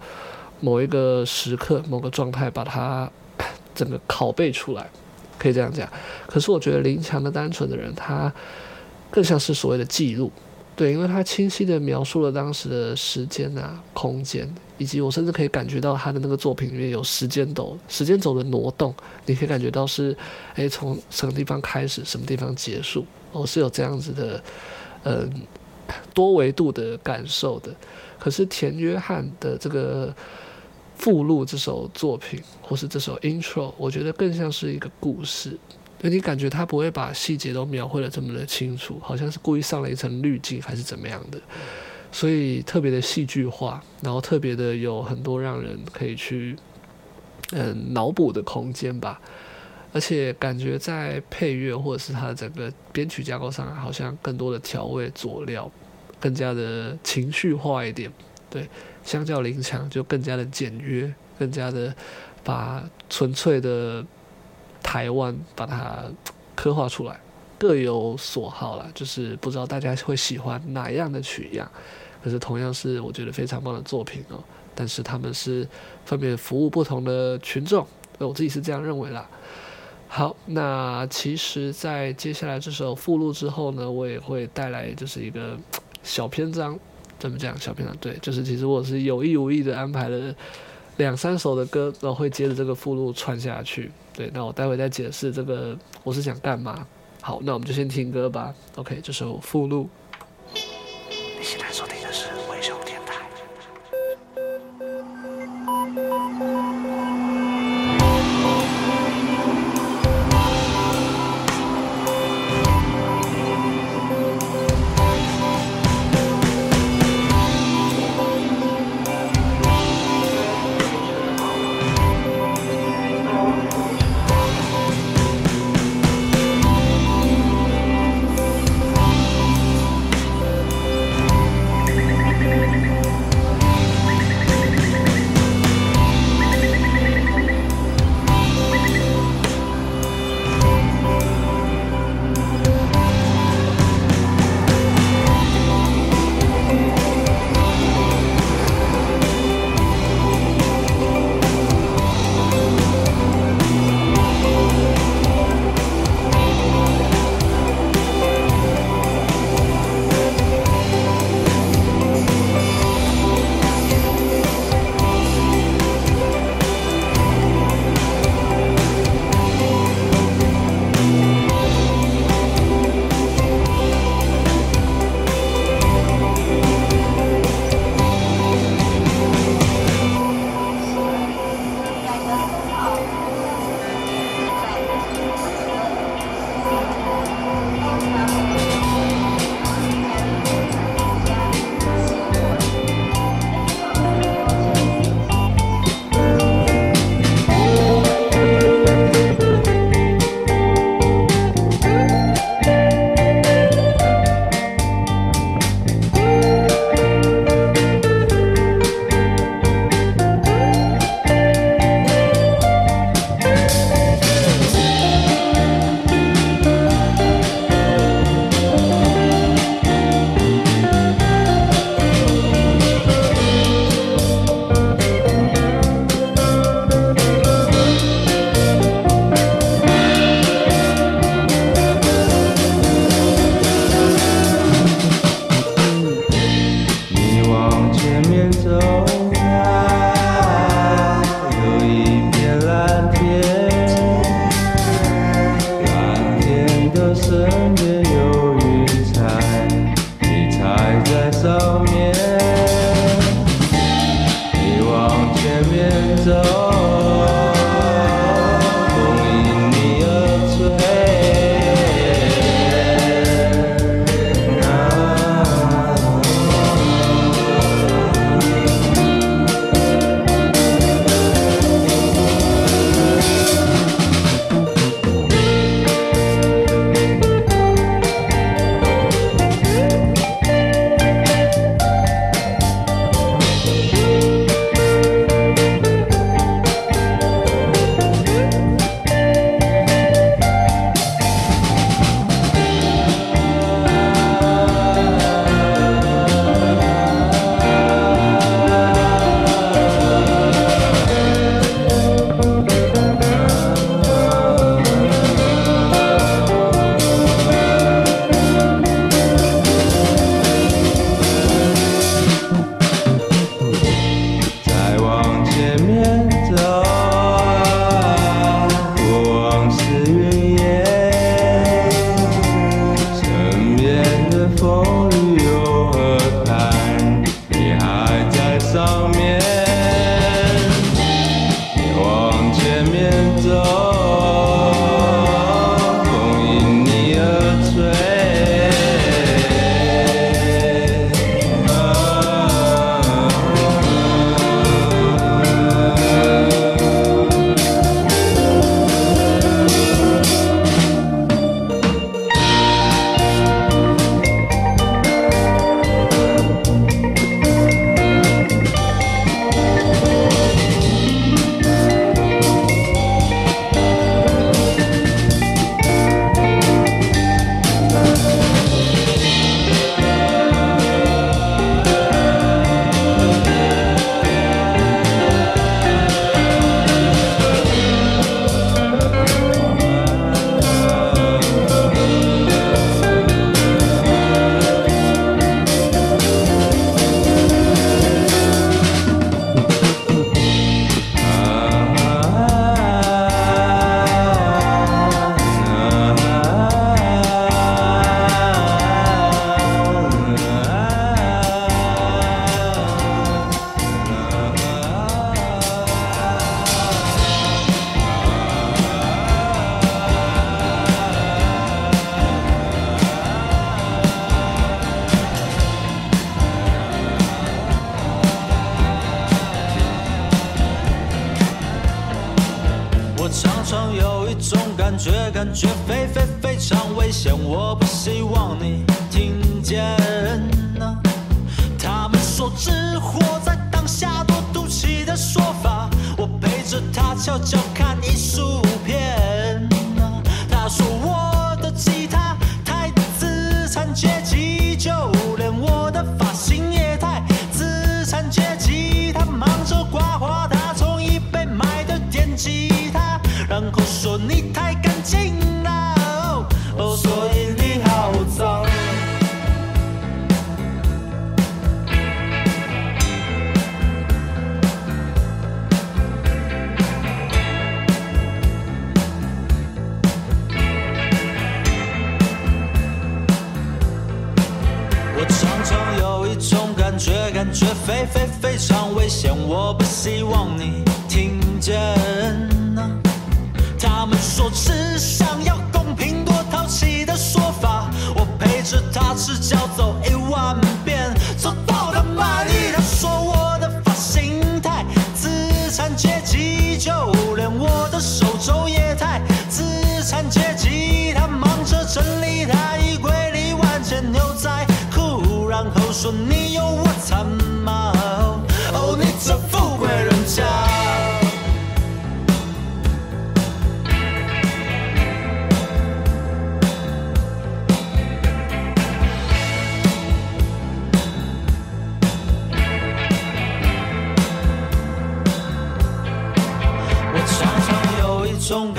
Speaker 1: 某一个时刻、某个状态，把它 整个拷贝出来，可以这样讲。可是我觉得林强的单纯的人，他更像是所谓的记录。对，因为他清晰地描述了当时的时间啊、空间，以及我甚至可以感觉到他的那个作品里面有时间轴、时间轴的挪动，你可以感觉到是，诶，从什么地方开始，什么地方结束，哦，是有这样子的，嗯，多维度的感受的。可是田约翰的这个附录这首作品，或是这首 intro，我觉得更像是一个故事。所以你感觉他不会把细节都描绘得这么的清楚，好像是故意上了一层滤镜还是怎么样的，所以特别的戏剧化，然后特别的有很多让人可以去嗯脑补的空间吧。而且感觉在配乐或者是它的整个编曲架构上，好像更多的调味佐料，更加的情绪化一点。对，相较林强就更加的简约，更加的把纯粹的台湾把它刻画出来，各有所好啦，就是不知道大家会喜欢哪样的取样，可是同样是我觉得非常棒的作品哦。但是他们是分别服务不同的群众，我自己是这样认为啦。好，那其实，在接下来这首附录之后呢，我也会带来就是一个小篇章，那么这样？小片段对，就是其实我是有意无意的安排了两三首的歌，然后会接着这个附录串下去。对，那我待会再解释这个我是想干嘛。好，那我们就先听歌吧。OK，这首附
Speaker 6: 录。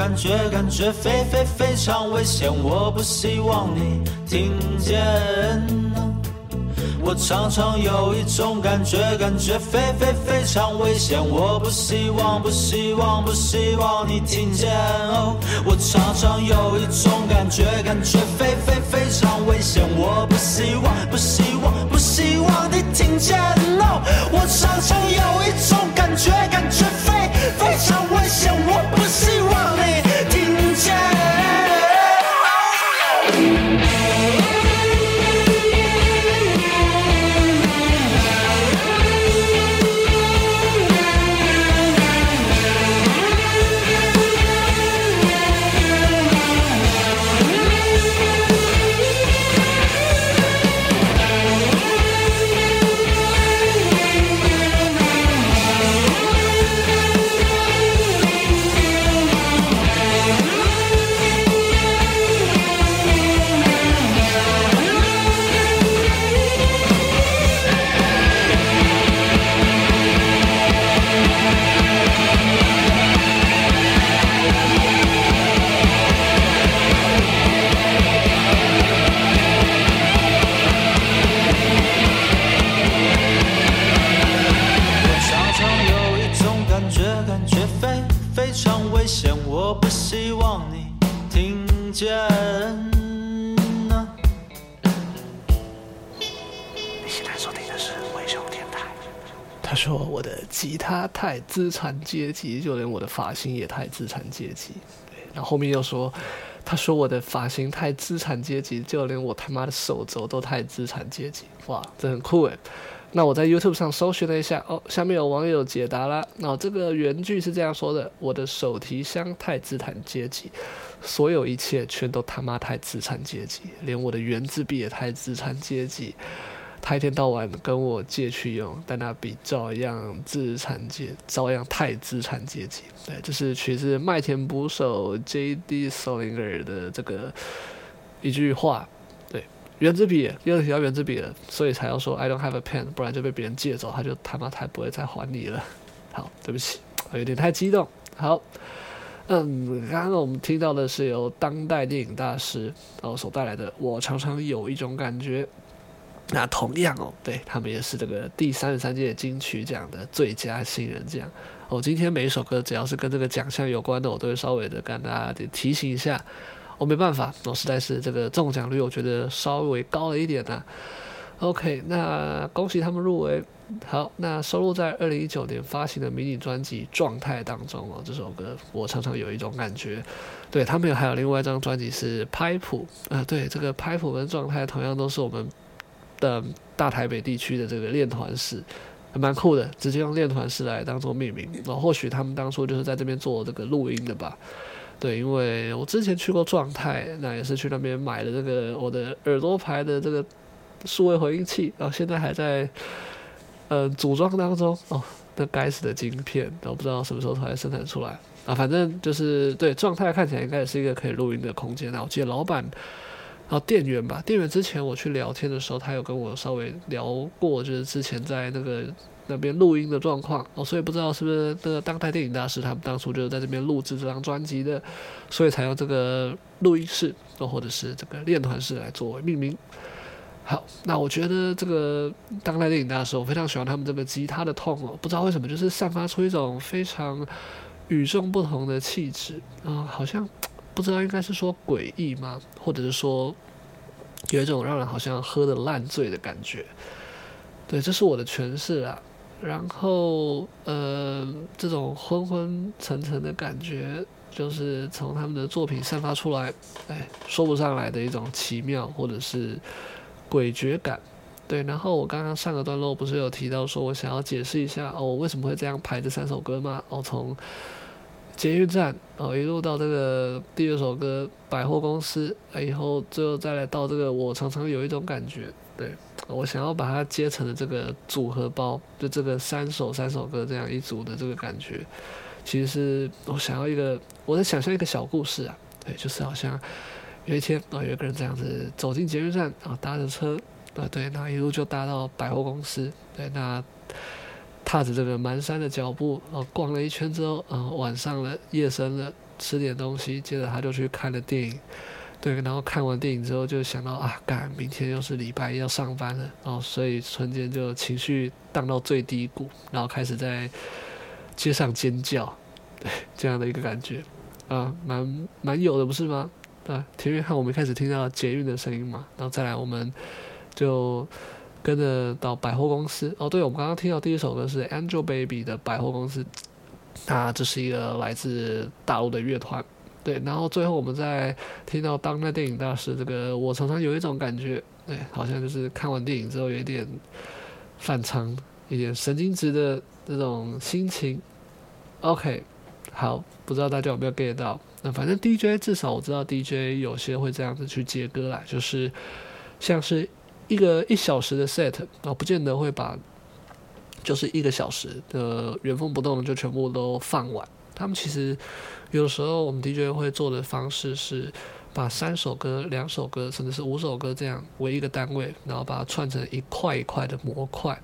Speaker 6: 感觉，感觉非非非常危险，我不希望你听见。我常常有一种感觉，感觉非非非常危险，我不希望，不希望，不希望你听见。我常常有一种感觉，感觉非非非常危险，我不希望，不希望，不希望你听见。我常常有一种感觉，感觉非非常
Speaker 1: 吉他太资产阶级，就连我的发型也太资产阶级。对，然后后面又说，他说我的发型太资产阶级，就连我他妈的手肘都太资产阶级。哇，这很酷诶。那我在 YouTube 上搜寻了一下，哦，下面有网友解答啦。那这个原句是这样说的：我的手提箱太资产阶级，所有一切全都他妈太资产阶级，连我的原子笔也太资产阶级。他一天到晚跟我借去用，但那笔照样资产阶级，照样太资产阶级。对，这是取自麦田捕手 J.D. Salinger 的这个一句话。原子笔，又提到原子笔了，所以才要说 I don't have a pen，不然就被别人借走，他就他妈才不会再还你了。好，对不起，有点太激动。好，嗯，刚刚我们听到的是由当代电影大师然后所带来的，我常常有一种感觉。那同样哦，对他们也是这个第三十三届金曲奖的最佳新人奖。哦，今天每一首歌只要是跟这个奖项有关的，我都会稍微的跟大家提醒一下。我、没办法，我、实在是这个中奖率，我觉得稍微高了一点呐、OK，那恭喜他们入围。好，那收录在二零一九年发行的迷你专辑《状态》当中哦，这首歌我常常有一种感觉。对他们还有另外一张专辑是拍谱啊，对这个拍谱跟状态同样都是我们的大台北地区的这个练团室。还蛮酷的，直接用练团室来当做命名。然后或许他们当初就是在这边做这个录音的吧。对，因为我之前去过状态，那也是去那边买了这个我的耳朵牌的这个数位回音器，然后现在还在呃组装当中哦。那该死的晶片，都不知道什么时候才生产出来啊！反正就是对状态看起来应该也是一个可以录音的空间。那我记得老板，然后店员吧，店员之前我去聊天的时候，他有跟我稍微聊过，就是之前在那个那边录音的状况哦，所以不知道是不是那个当代电影大师他们当初就是在这边录制这张专辑的，所以才用这个录音室，或者是这个练团室来作为命名。好，那我觉得这个当代电影大师，我非常喜欢他们这个吉他的痛哦，不知道为什么就是散发出一种非常与众不同的气质啊，好像不知道应该是说诡异吗，或者是说有一种让人好像喝得烂醉的感觉。对，这是我的诠释啊。然后呃，这种昏昏沉沉的感觉，就是从他们的作品散发出来，哎，说不上来的一种奇妙，或者是。诡谲感，对。然后我刚刚上个段落不是有提到说，我想要解释一下哦，我为什么会这样排这三首歌吗？哦，从捷运站哦一路到这个第二首歌百货公司，以后最后再来到这个我常常有一种感觉，对，我想要把它接成的这个组合包，就这个三首三首歌这样一组的这个感觉，其实是我想要一个我在想象一个小故事啊，对，就是好像。有一天，啊，有一个人这样子走进捷运站，啊，搭着车，啊，对，那一路就搭到百货公司，对，那踏着这个蹒跚的脚步，啊，逛了一圈之后，啊，晚上了，夜深了，吃点东西，接着他就去看了电影，对，然后看完电影之后就想到啊，干，明天又是礼拜一要上班了，哦，所以瞬间就情绪荡到最低谷，然后开始在街上尖叫，对，这样的一个感觉，啊，蛮蛮有的，不是吗？啊，田约翰，我们开始听到捷运的声音嘛，然后再来，我们就跟着到百货公司。哦，对，我们刚刚听到第一首歌是 Angel Baby 的《百货公司》，那这是一个来自大陆的乐团。对，然后最后我们再听到当代电影大师这个，我常常有一种感觉，对，好像就是看完电影之后有一点反常，一点神经质的这种心情。OK，好，不知道大家有没有 get 到？那反正 DJ 至少我知道 DJ 有些会这样子去接歌啦，就是像是一个一小时的 set，啊，不见得会把就是一个小时的原封不动的就全部都放完。他们其实有时候我们 DJ 会做的方式是把三首歌、两首歌，甚至是五首歌这样为一个单位，然后把它串成一块一块的模块，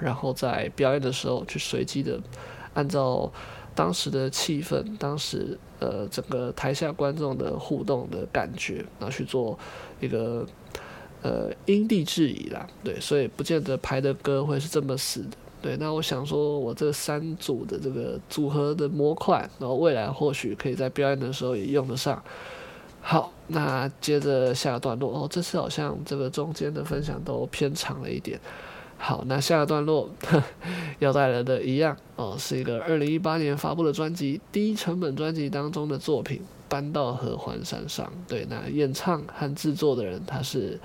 Speaker 1: 然后在表演的时候去随机的按照。当时的气氛，当时呃整个台下观众的互动的感觉，然后去做一个呃因地制宜啦，对，所以不见得排的歌会是这么死的，对。那我想说，我这三组的这个组合的模块，然后未来或许可以在表演的时候也用得上。好，那接着下段落哦，这次好像这个中间的分享都偏长了一点。好，那下个段落 要带来的一样哦，是一个二零一八年发布的专辑，低成本专辑当中的作品《搬到合欢山上》。对，那演唱和制作的人他是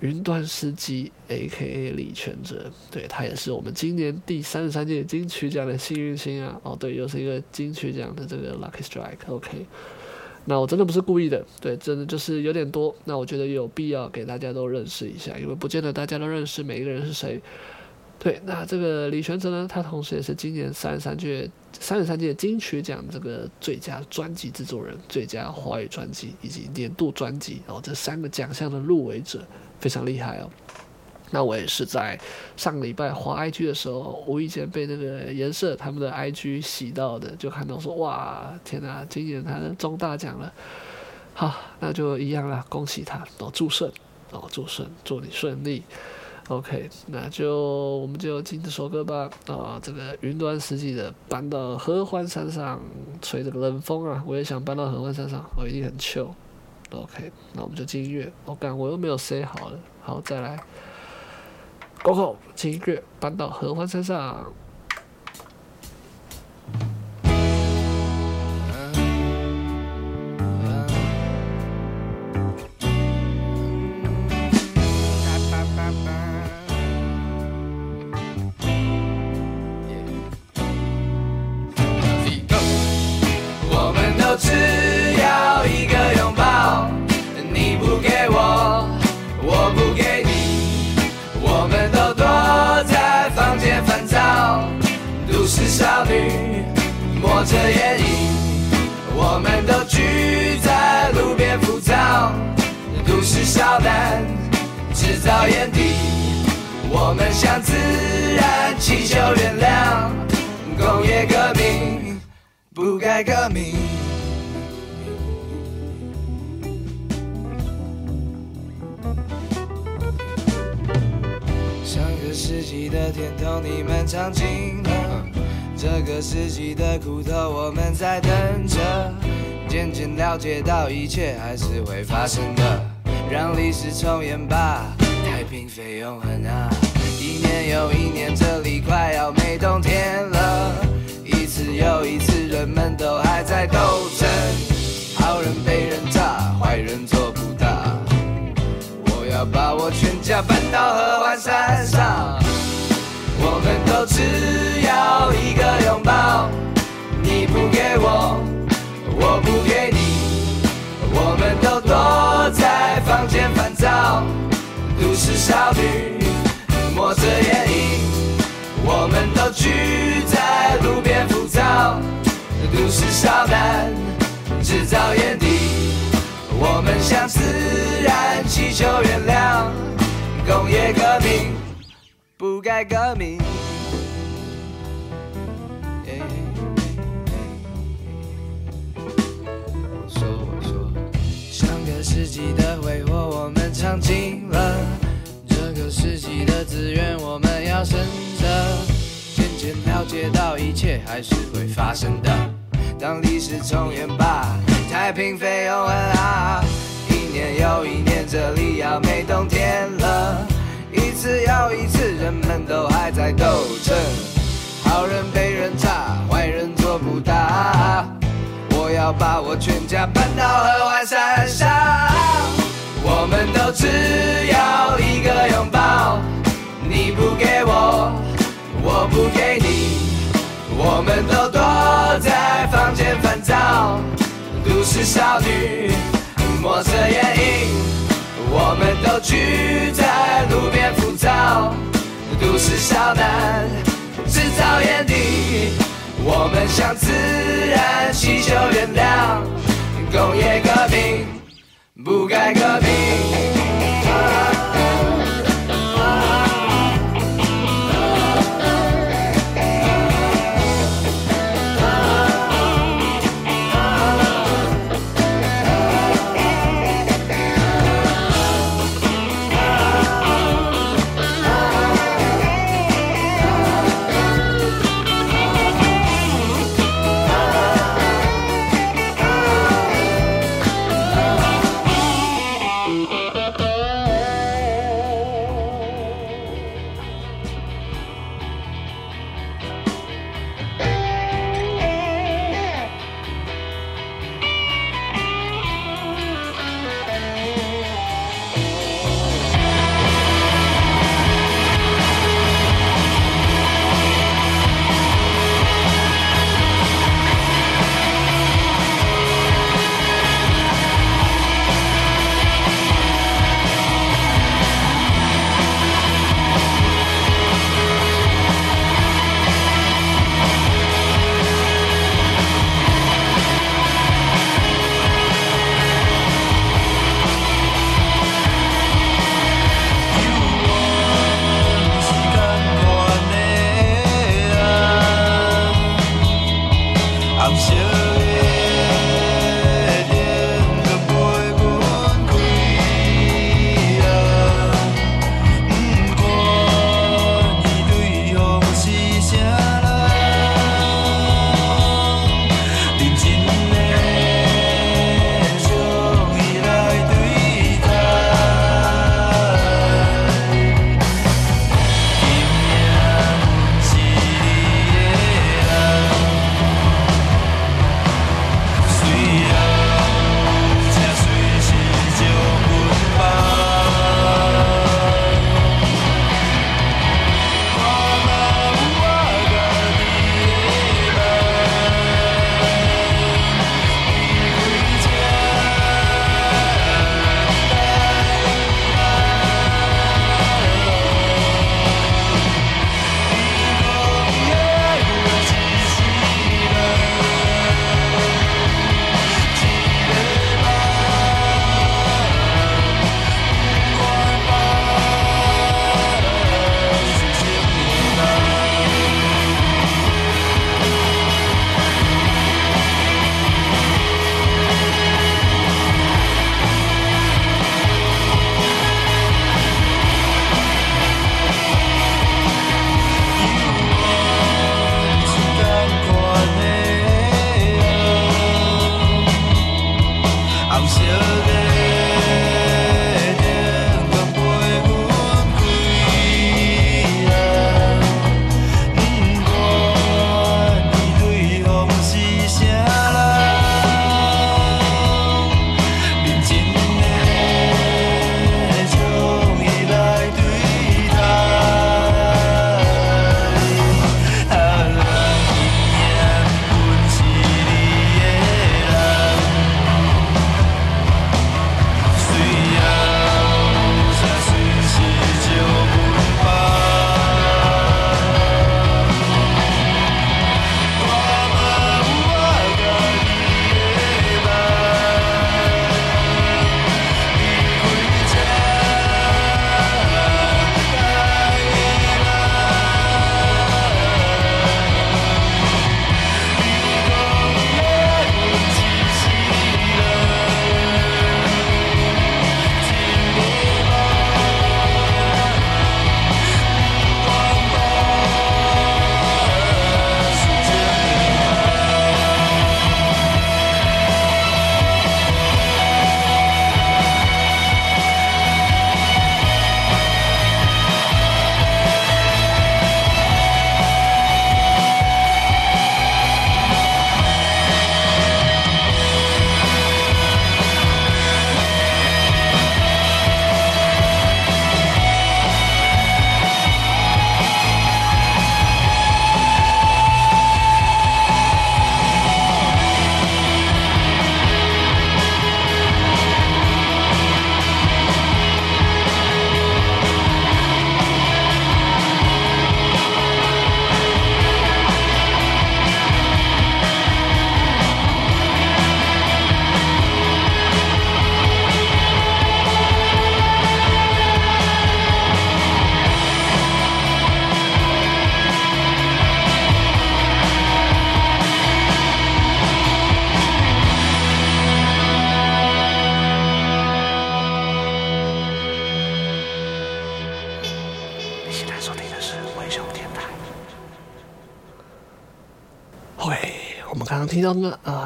Speaker 1: 云端司机 A.K.A. 李权哲，对，他也是我们今年第三十三届金曲奖的幸运星啊！哦，对，又是一个金曲奖的这个 Lucky Strike。OK。那我真的不是故意的，对，真的就是有点多。那我觉得有必要给大家都认识一下，因为不见得大家都认识每一个人是谁。对，那这个李权哲呢，他同时也是今年三十三届三十三届金曲奖这个最佳专辑制作人、最佳华语专辑以及年度专辑，然后这三个奖项的入围者，非常厉害哦。那我也是在上个礼拜滑 IG 的时候，无意间被那个颜色他们的 IG 洗到的，就看到说哇，天哪，今年他中大奖了，好，那就一样啦，恭喜他，哦，祝顺，哦，祝顺，祝你顺利，OK，那就我们就听这首歌吧，啊，这个云端实际的搬到合欢山上吹这个冷风啊，我也想搬到合欢山上，我一定很糗。OK，那我们就进音乐，我感我又没有 say 好了，好，再来。Go go，，进音乐搬到合欢山上。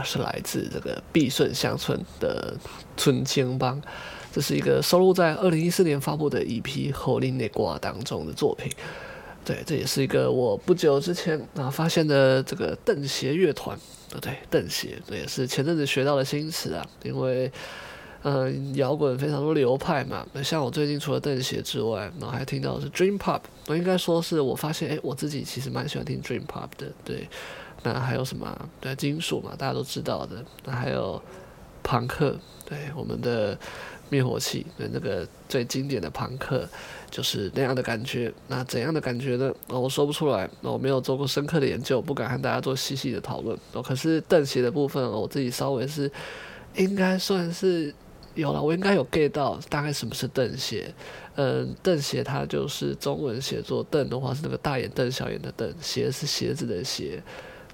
Speaker 7: 是来自
Speaker 1: 这个碧顺乡村的《村青帮》，这是一个收录在二零一四年发布的 EP《后林内挂》当中的作品。对，这也是一个我不久之前啊发现的这个邓鞋乐团。对对，邓鞋，这也是前阵子学到的新词啊。因为嗯，摇滚非常多流派嘛，那像我最近除了邓鞋之外，然后还听到是 Dream Pop。我应该说是我发现，哎，我自己其实蛮喜欢听 Dream Pop 的。对。那还有什么？对，金属嘛，大家都知道的。那还有朋克，对，我们的灭火器，对，那个最经典的朋克就是那样的感觉。那怎样的感觉呢？哦，我说不出来，我没有做过深刻的研究，不敢和大家做细细的讨论。哦，可是邓鞋的部分，我自己稍微是应该算是有了，我应该有 get 到大概什么是邓鞋。嗯，邓鞋它就是中文写作邓的话是那个大眼瞪小眼的瞪，鞋是鞋子的鞋。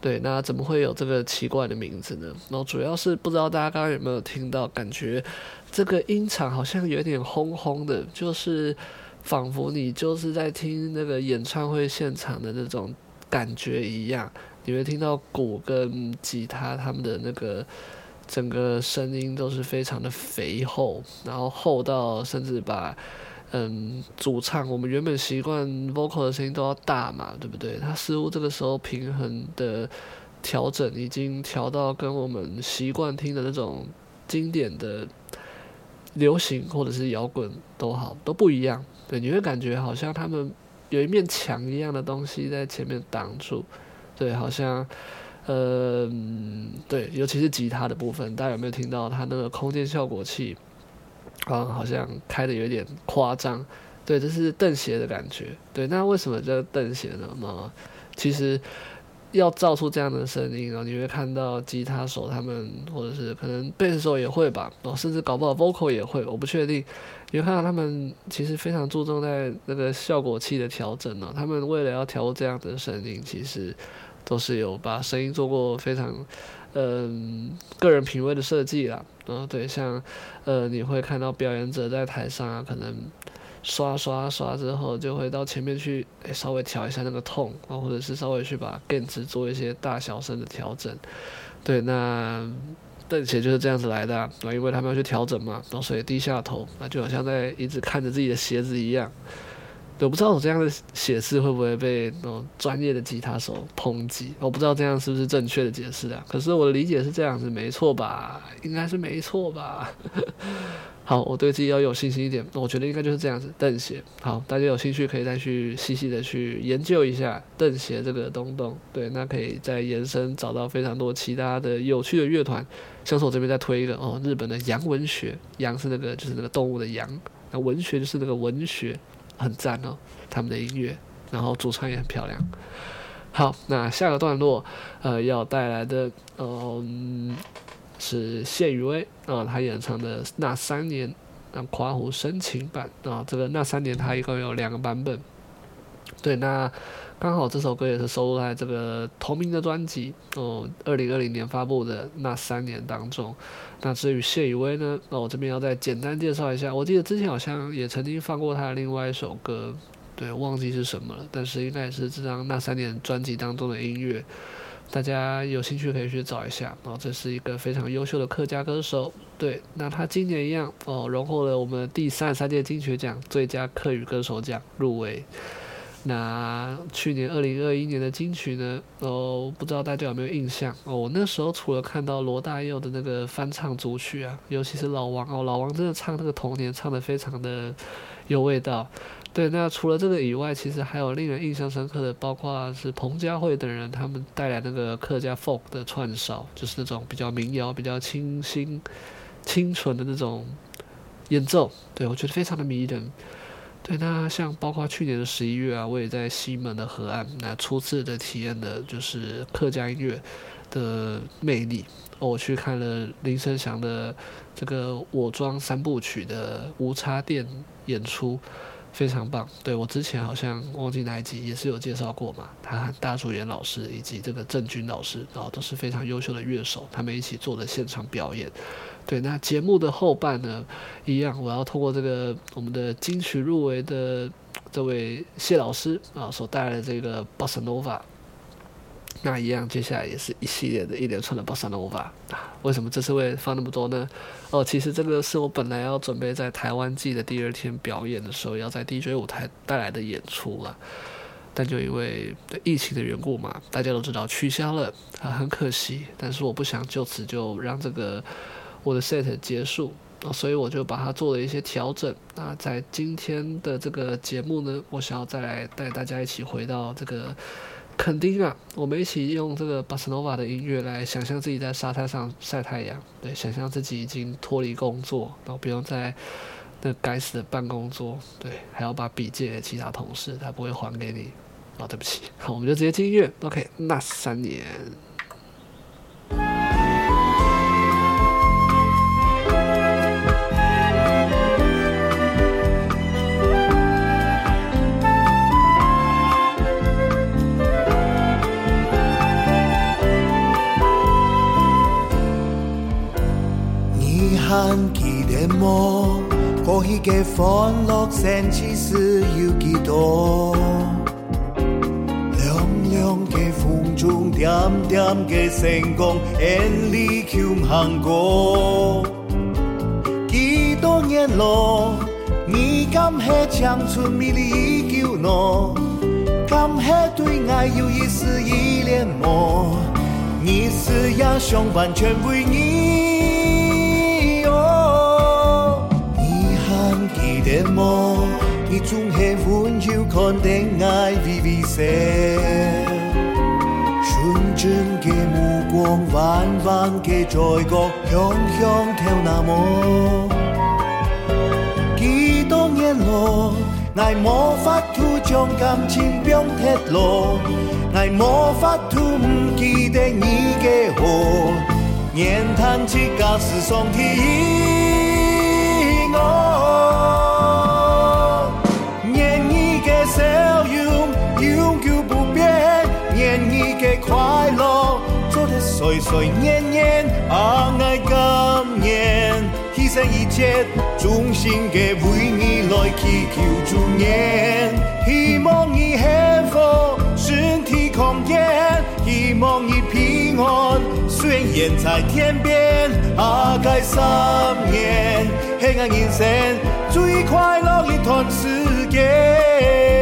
Speaker 1: 对，那怎么会有这个奇怪的名字呢？然后主要是不知道大家刚刚有没有听到，感觉这个音场好像有点轰轰的，就是仿佛你就是在听那个演唱会现场的那种感觉一样。你会听到鼓跟吉他他们的那个整个声音都是非常的肥厚，然后厚到甚至把。嗯，主唱我们原本习惯 vocal 的声音都要大嘛，对不对？他似乎这个时候平衡的调整已经调到跟我们习惯听的那种经典的流行或者是摇滚都好都不一样。对，你会感觉好像他们有一面墙一样的东西在前面挡住。对，好像，嗯，对，尤其是吉他的部分，大家有没有听到他那个空间效果器？啊，好像开的有点夸张，对，这是瞪鞋的感觉。对，那为什么叫瞪鞋呢？嘛，其实要造出这样的声音，然后你会看到吉他手他们，或者是可能贝斯手也会吧，哦，甚至搞不好 vocal 也会，我不确定。你会看到他们其实非常注重在那个效果器的调整呢。他们为了要调这样的声音，其实都是有把声音做过非常。嗯，个人品味的设计啦，然后，对，像，呃，你会看到表演者在台上啊，可能刷刷刷之后，就会到前面去，稍微调一下那个痛啊，或者是稍微去把电子做一些大小声的调整，对，那邓鞋就是这样子来的啊，因为他们要去调整嘛，然后所以低下头，那就好像在一直看着自己的鞋子一样。我不知道我这样的写字会不会被那种专业的吉他手抨击，我不知道这样是不是正确的解释啊？可是我的理解是这样子，没错吧？应该是没错吧？好，我对自己要有信心一点，我觉得应该就是这样子，邓鞋。好，大家有兴趣可以再去细细的去研究一下邓鞋这个东东。对，那可以再延伸找到非常多其他的有趣的乐团，像是我这边再推一个哦，日本的阳文学，阳是那个就是那个动物的阳，那文学就是那个文学。很赞哦，他们的音乐，然后主唱也很漂亮。好，那下个段落，呃，要带来的，嗯，是谢雨薇啊，她演唱的《那三年》，那夸湖深情版啊，这个《那三年》它一共有两个版本。对，那刚好这首歌也是收录在这个同名的专辑哦，二零二零年发布的《那三年》当中。那至于谢宇威呢？那我这边要再简单介绍一下。我记得之前好像也曾经放过他的另外一首歌，对，忘记是什么了。但是应该也是这张那三年专辑当中的音乐，大家有兴趣可以去找一下。哦，这是一个非常优秀的客家歌手。对，那他今年一样哦，荣获了我们第三十三届金曲奖最佳客语歌手奖入围。那去年二零二一年的金曲呢？哦，不知道大家有没有印象哦？我那时候除了看到罗大佑的那个翻唱主曲啊，尤其是老王哦，老王真的唱那个童年唱得非常的有味道。对，那除了这个以外，其实还有令人印象深刻的，包括是彭佳慧等人他们带来那个客家 folk 的串烧，就是那种比较民谣、比较清新、清纯的那种演奏。对，我觉得非常的迷人。对，那像包括去年的十一月啊，我也在西门的河岸，那初次的体验的就是客家音乐的魅力。我去看了林生祥的这个《我装三部曲》的无插电演出，非常棒。对，我之前好像忘记哪一集也是有介绍过嘛，他和大竹研老师以及这个郑钧老师，然后都是非常优秀的乐手，他们一起做的现场表演。对，那节目的后半呢，一样，我要通过这个我们的金曲入围的这位谢老师啊所带来的这个 Bossa Nova，那一样，接下来也是一系列的一连串的 Bossa Nova 啊。为什么这次会放那么多呢？哦，其实这个是我本来要准备在台湾季的第二天表演的时候，要在 DJ 舞台带来的演出了，但就因为疫情的缘故嘛，大家都知道取消了啊，很可惜。但是我不想就此就让这个。我的 set 结束，所以我就把它做了一些调整。那在今天的这个节目呢，我想要再来带大家一起回到这个肯丁啊，我们一起用这个巴斯诺瓦的音乐来想象自己在沙滩上晒太阳，对，想象自己已经脱离工作，然后不用在那该死的办公桌，对，还要把笔借给其他同事，他不会还给你。哦，对不起，好，我们就直接进音乐。OK，那三年。
Speaker 8: 还记得么？过去嘅欢乐盛事是有几多？凉凉嘅风中，点点嘅星光，眼里却行过。几多年了，你敢系青春美丽依旧呢？敢系对爱有一丝依恋么？你是英雄，完全为你。你总系温柔看定爱 VVC，纯真嘅目光，弯弯嘅嘴角，香香跳那么。几多年咯，爱无法度将感情表达咯，爱无法度唔记得你嘅好，念叹起假使双体。快乐，做得岁岁年年，啊爱今年，牺牲一切，衷心嘅为你来祈求祝愿，希望你幸福，身体康健，希望你平。安，虽然在天边，阿盖三年，黑暗人生最快乐一段时间。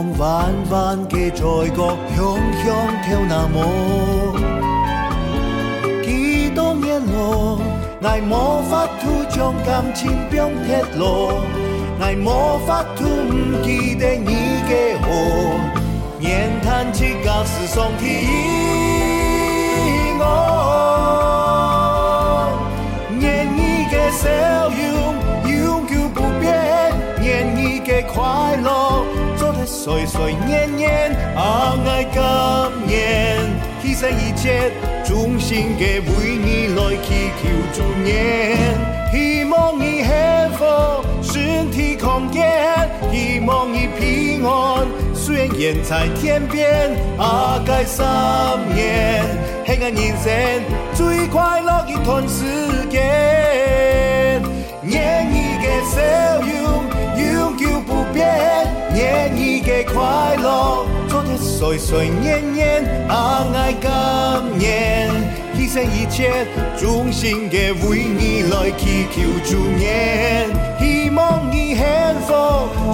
Speaker 8: 光，弯弯嘅嘴角，响响跳那么。几多年咯，爱无法度将感情变铁路，爱无法度唔记得你嘅好，面谈起旧事上提我。念你嘅笑容岁岁年年，爱甘愿牺牲一切，衷心嘅为你来祈求祝愿，希望你幸福，身体康健，希望你平安，虽然在天边，爱三年，黑暗人生最快乐一段时间。愿你的笑容快乐走得岁岁年年，爱今年牺牲一切，衷心嘅为你来祈求祝愿，希望你幸福，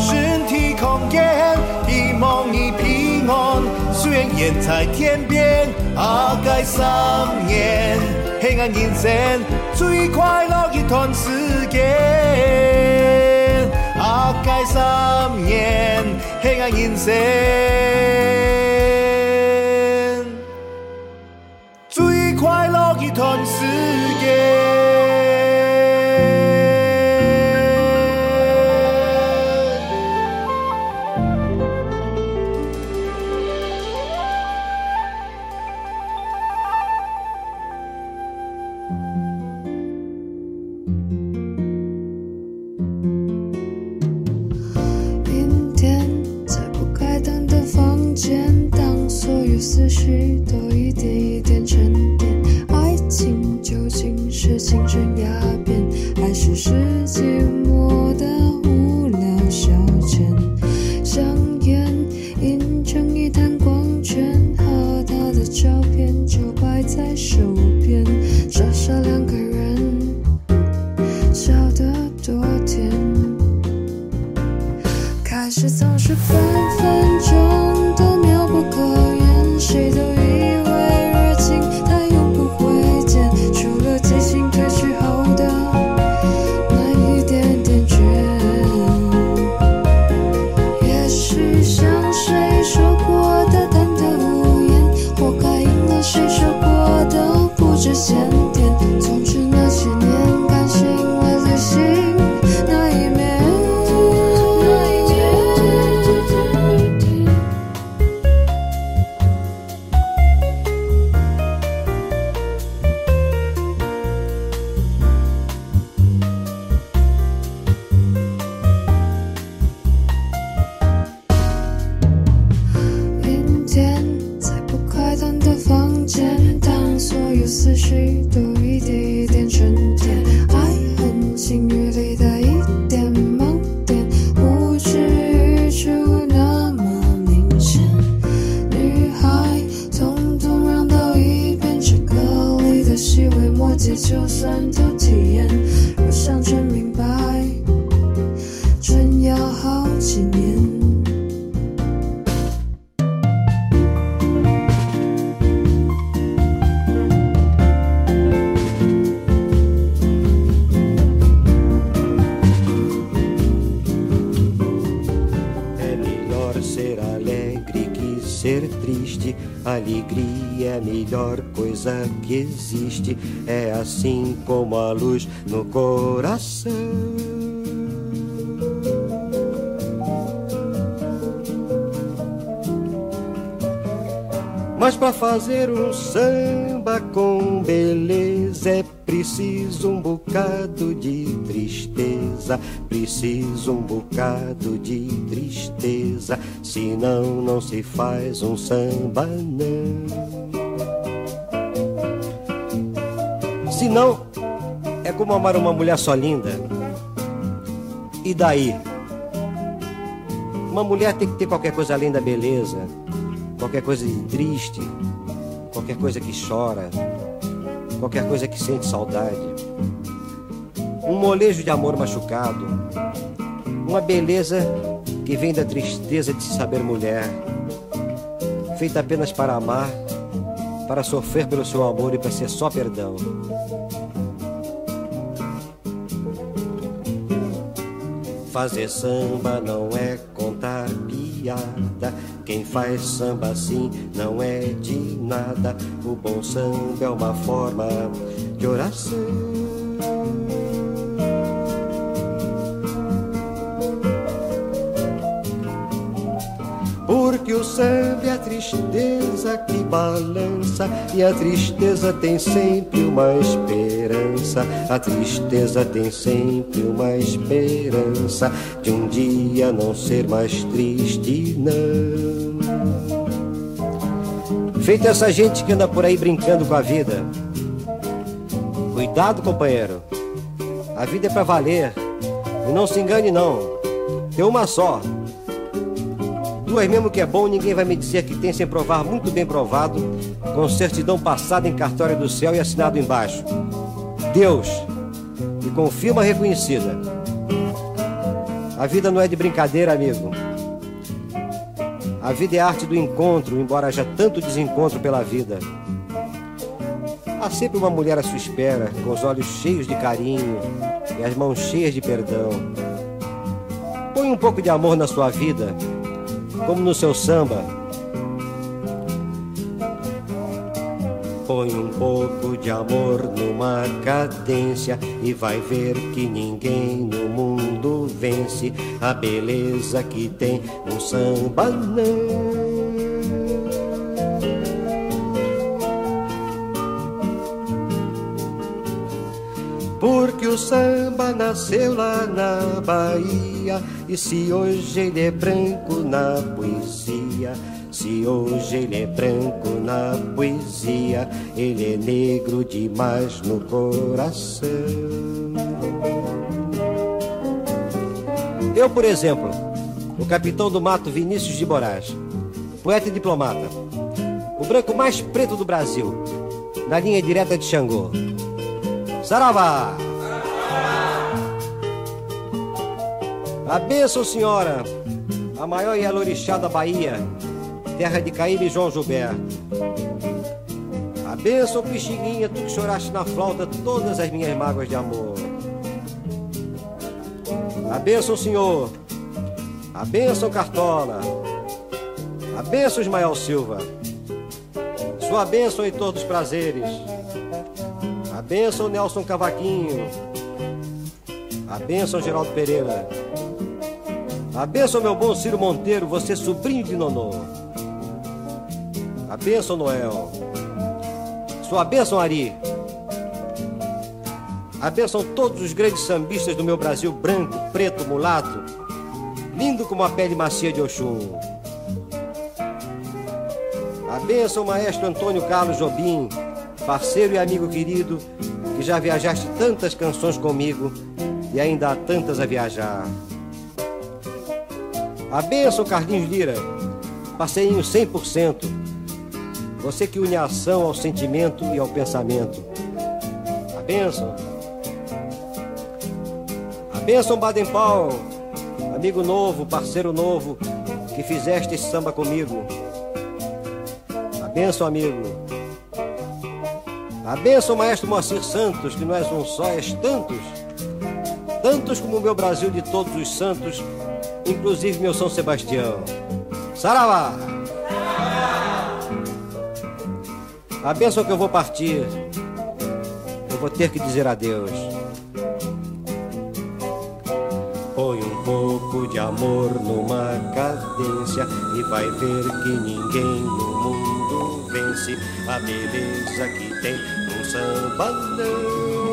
Speaker 8: 身体康健，希望你平安，虽然远在天边，爱三年。黑暗人生最快乐一段时间，阿盖三年，黑暗人生最快乐的一段时间
Speaker 9: 思绪都一点一点沉淀，爱情究竟是青春压扁，还是时间？Um samba com beleza é
Speaker 10: Preciso um bocado de tristeza, preciso um bocado de tristeza, senão não se faz um samba não. Senão é como amar uma mulher só linda. E daí? Uma mulher tem que ter qualquer coisa além da beleza, qualquer coisa de triste, qualquer coisa que chora, qualquer coisa que sente saudade. Um molejo de amor machucado, uma beleza que vem da tristeza de se saber mulher, feita apenas para amar, para sofrer pelo seu amor e para ser só perdão. Fazer samba não é contar piada. Quem faz samba assim não é de nada. O bom samba é uma forma de oração. Porque o samba é a tristeza que balança E a tristeza tem sempre uma esperança A tristeza tem sempre uma esperança De um dia não ser mais triste, não Feita essa gente que anda por aí brincando com a vida Cuidado, companheiro A vida é pra valer E não se engane não Tem uma só Duas mesmo que é bom, ninguém vai me dizer que tem sem provar muito bem provado, com certidão passada em cartório do céu e assinado embaixo. Deus, e com firma reconhecida. A vida não é de brincadeira, amigo. A vida é a arte do encontro, embora haja tanto desencontro pela vida. Há sempre uma mulher à sua espera, com os olhos cheios de carinho e as mãos cheias de perdão. Põe um pouco de amor na sua vida como no seu samba. Põe um pouco de amor numa cadência e vai ver que ninguém no mundo vence a beleza que tem um samba não. Porque o samba nasceu lá na Bahia E se hoje ele é branco na poesia Se hoje ele é branco na poesia Ele é negro demais no coração. Eu, por exemplo, o capitão do mato Vinícius de Moraes Poeta e diplomata O branco mais preto do Brasil Na linha direta de Xangô. Saravá! A bênção, senhora, a maior Yalorixá da Bahia, terra de Caíbe e João Gilberto. A bênção, Pixinguinha, tu que choraste na flauta todas as minhas mágoas de amor. A bênção, senhor, a bênção, Cartola, a bênção, Ismael Silva, sua bênção, Heitor dos Prazeres. A bênção Nelson Cavaquinho. A bênção Geraldo Pereira. A bênção meu bom Ciro Monteiro, você sobrinho de Nonô. A bênção Noel. Sua bênção Ari. A bênção todos os grandes sambistas do meu Brasil branco, preto, mulato, lindo como a pele macia de Oxum. A bênção maestro Antônio Carlos Jobim, parceiro e amigo querido, que já viajaste tantas canções comigo e ainda há tantas a viajar. A benção, Carlinhos Lira, passeinho 100%. Você que une a ação ao sentimento e ao pensamento. A benção. A benção, Baden Powell, amigo novo, parceiro novo, que fizeste esse samba comigo. A benção, amigo. A benção, maestro Moacir Santos, que não és um só, és tantos. Tantos como o meu Brasil de todos os santos, inclusive meu São Sebastião. Saravá! A benção que eu vou partir, eu vou ter que dizer adeus. Põe um pouco de amor numa cadência e vai ver que ninguém no mundo vence a beleza que tem um sambando.
Speaker 11: 红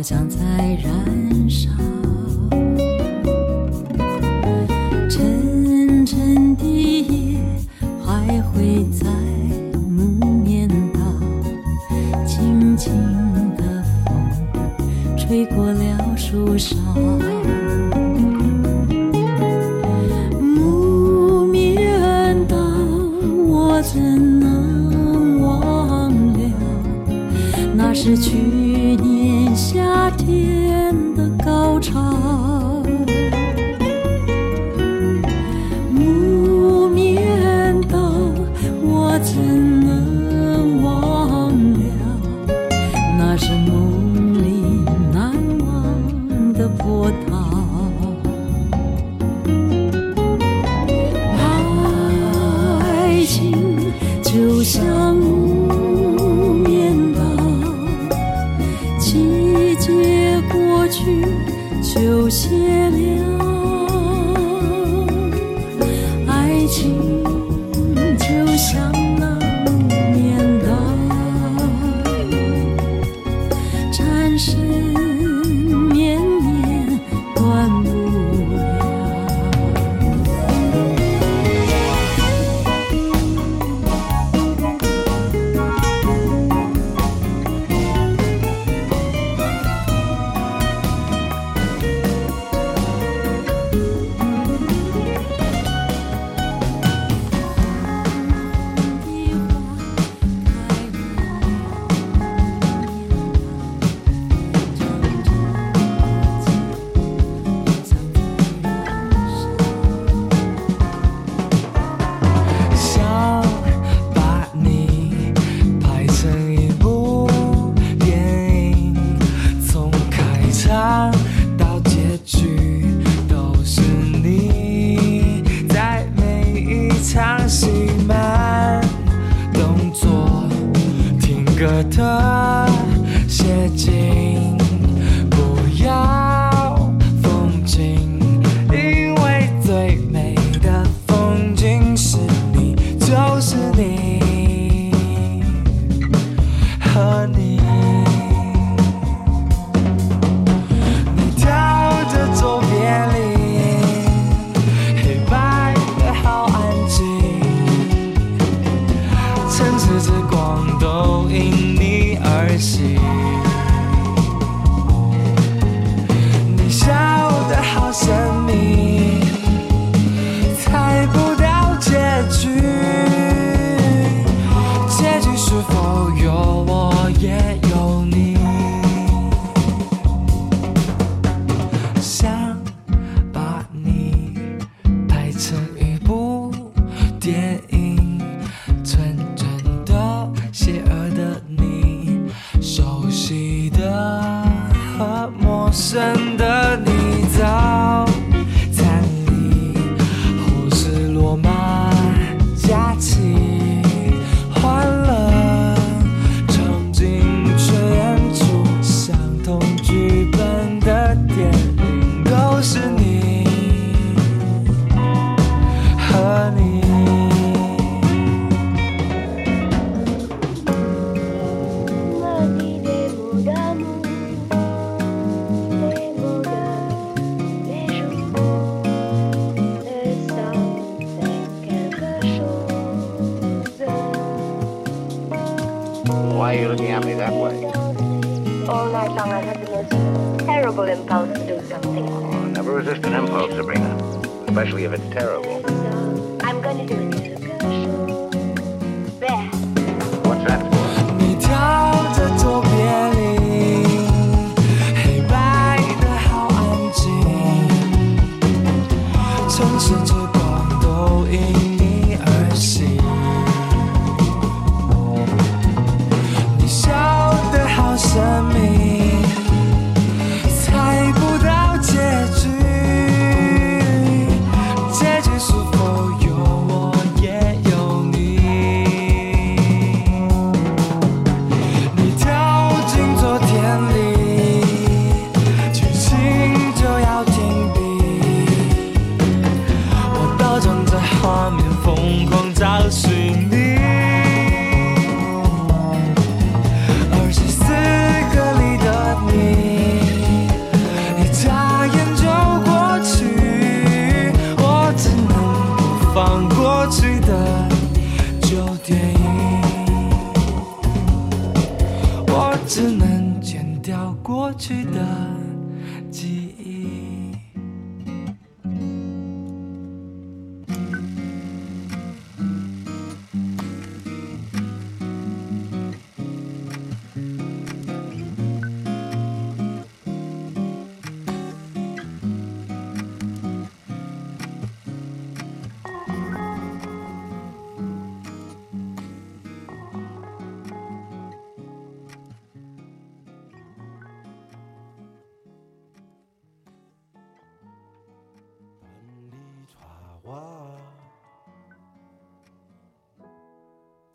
Speaker 11: 好像在燃
Speaker 12: 烧，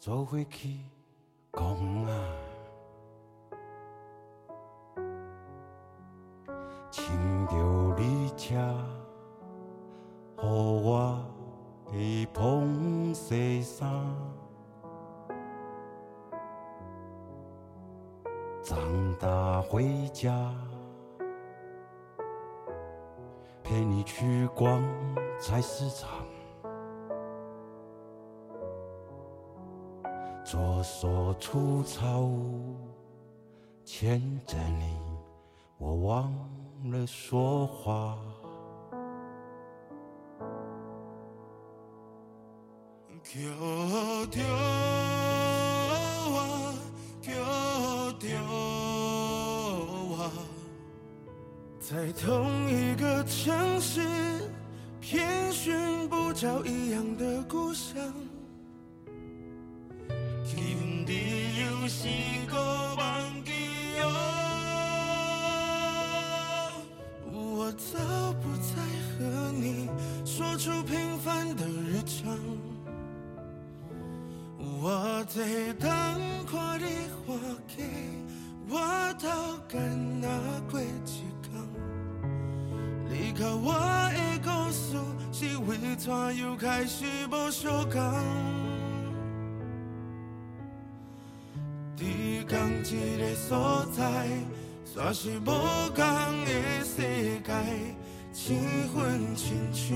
Speaker 12: 坐飞机若是无同的世界千分亲像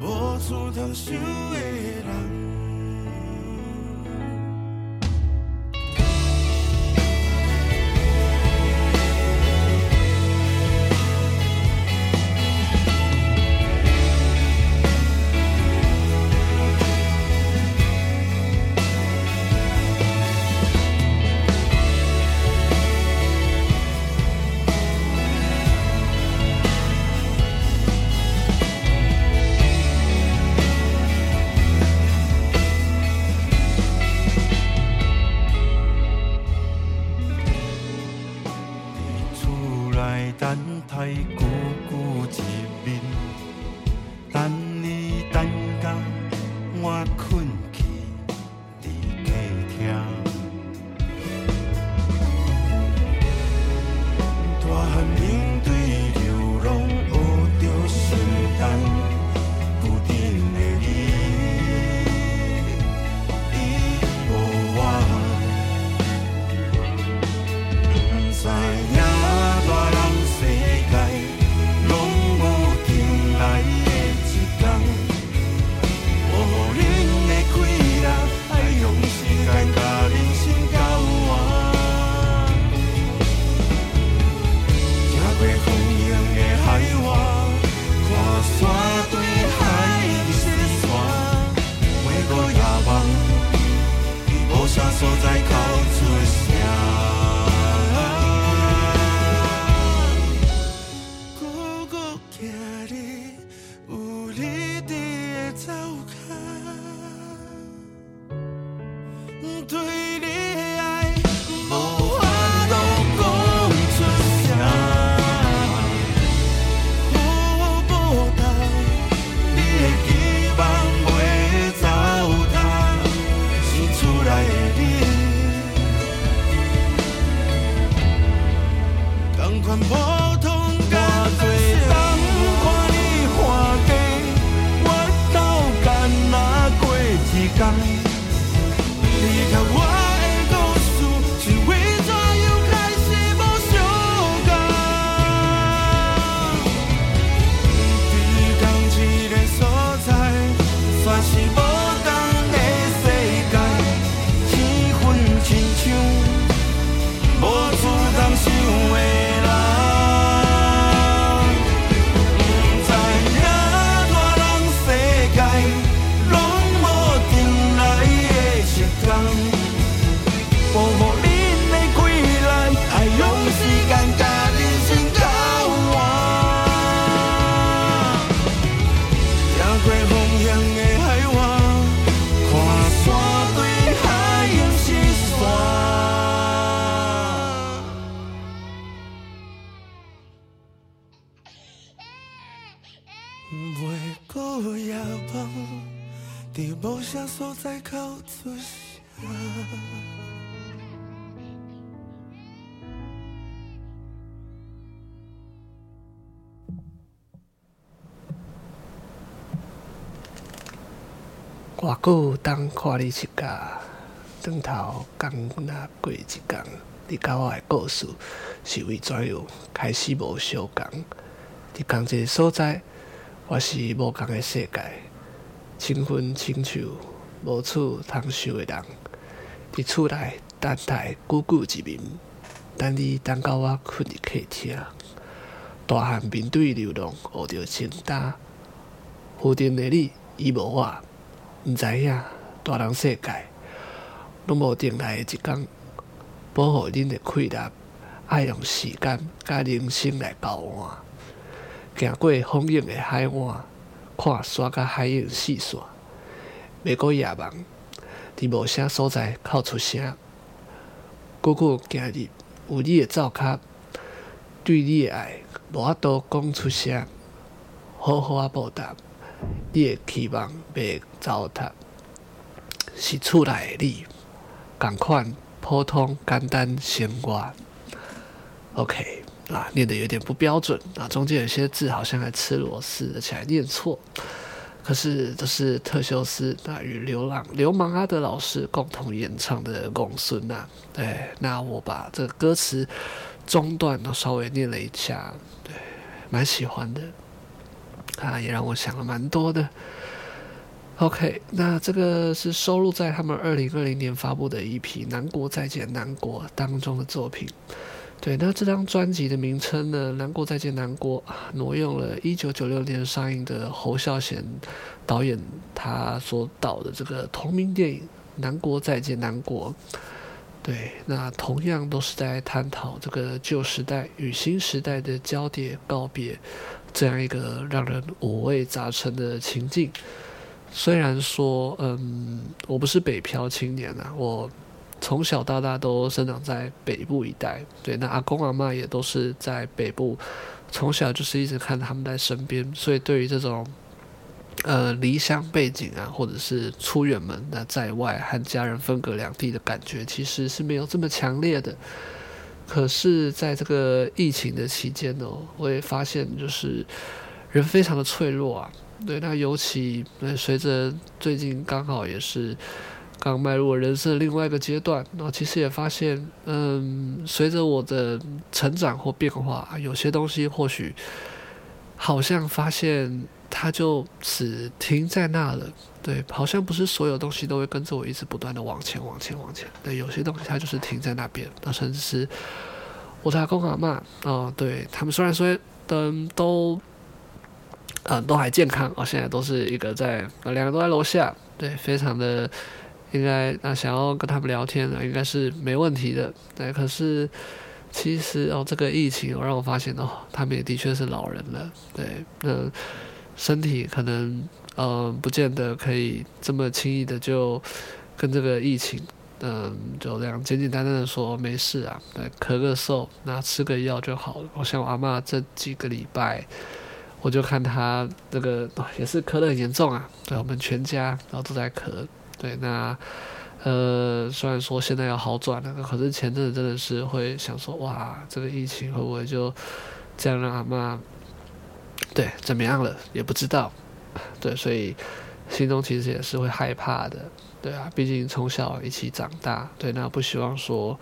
Speaker 12: 无处通想的人。看你一
Speaker 1: 家，转头刚若过一天，你甲我的故事是为怎样开始无相共？伫共一个所在，我是无共的世界，清芬亲像无处通想的人，伫厝内等待久久一眠，等你等到我困入客厅，大汉面对流浪学着承担，附近的你伊无我。毋知影，大人世界，拢无定来的一工，保护恁的快乐，爱用时间甲人生来交换。行过丰盈的海岸，看山甲海影四散，袂过夜晚，伫无声所在哭出声。久久今日有你的走脚，对你的爱无法度讲出声，好好啊报答。你的期望被糟蹋，是厝内的你，共款普通简单生活。OK 啊，念得有点不标准啊，中间有些字好像还吃螺丝，而且还念错。可是这是特修斯那与流浪流氓阿德老师共同演唱的《公孙》呐。对，那我把这个歌词中段都稍微念了一下，对，蛮喜欢的。啊，也让我想了蛮多的。OK，那这个是收录在他们二零二零年发布的一批《南国再见南国》当中的作品。对，那这张专辑的名称呢，《南国再见南国》挪用了一九九六年上映的侯孝贤导演他所导的这个同名电影《南国再见南国》。对，那同样都是在探讨这个旧时代与新时代的交叠告别。这样一个让人五味杂陈的情境，虽然说，嗯，我不是北漂青年啊，我从小到大都生长在北部一带，对，那阿公阿嬷也都是在北部，从小就是一直看他们在身边，所以对于这种，呃，离乡背景啊，或者是出远门那在外和家人分隔两地的感觉，其实是没有这么强烈的。可是，在这个疫情的期间呢，我也发现，就是人非常的脆弱啊。对，那尤其那随着最近刚好也是刚迈入了人生另外一个阶段，然后其实也发现，嗯，随着我的成长或变化，有些东西或许好像发现。它就只停在那了，对，好像不是所有东西都会跟着我一直不断的往前、往前、往前。对，有些东西它就是停在那边。那甚至是我的阿公阿嬷，哦，对他们虽然说嗯都，嗯都还健康，哦，现在都是一个在，两个都在楼下，对，非常的应该那想要跟他们聊天呢，应该是没问题的。对，可是。其实哦，这个疫情让我发现哦，他们也的确是老人了，对，那身体可能嗯、呃，不见得可以这么轻易的就跟这个疫情嗯、就这样简简单单的说没事啊，对，咳个嗽，那吃个药就好了。我像我阿嬷这几个礼拜，我就看他这个也是咳得很严重啊，对，我们全家然后都在咳，对，那。呃，虽然说现在要好转了，可是前阵子真的是会想说，哇，这个疫情会不会就这样让阿妈对怎么样了？也不知道，对，所以心中其实也是会害怕的，对啊，毕竟从小一起长大，对，那不希望说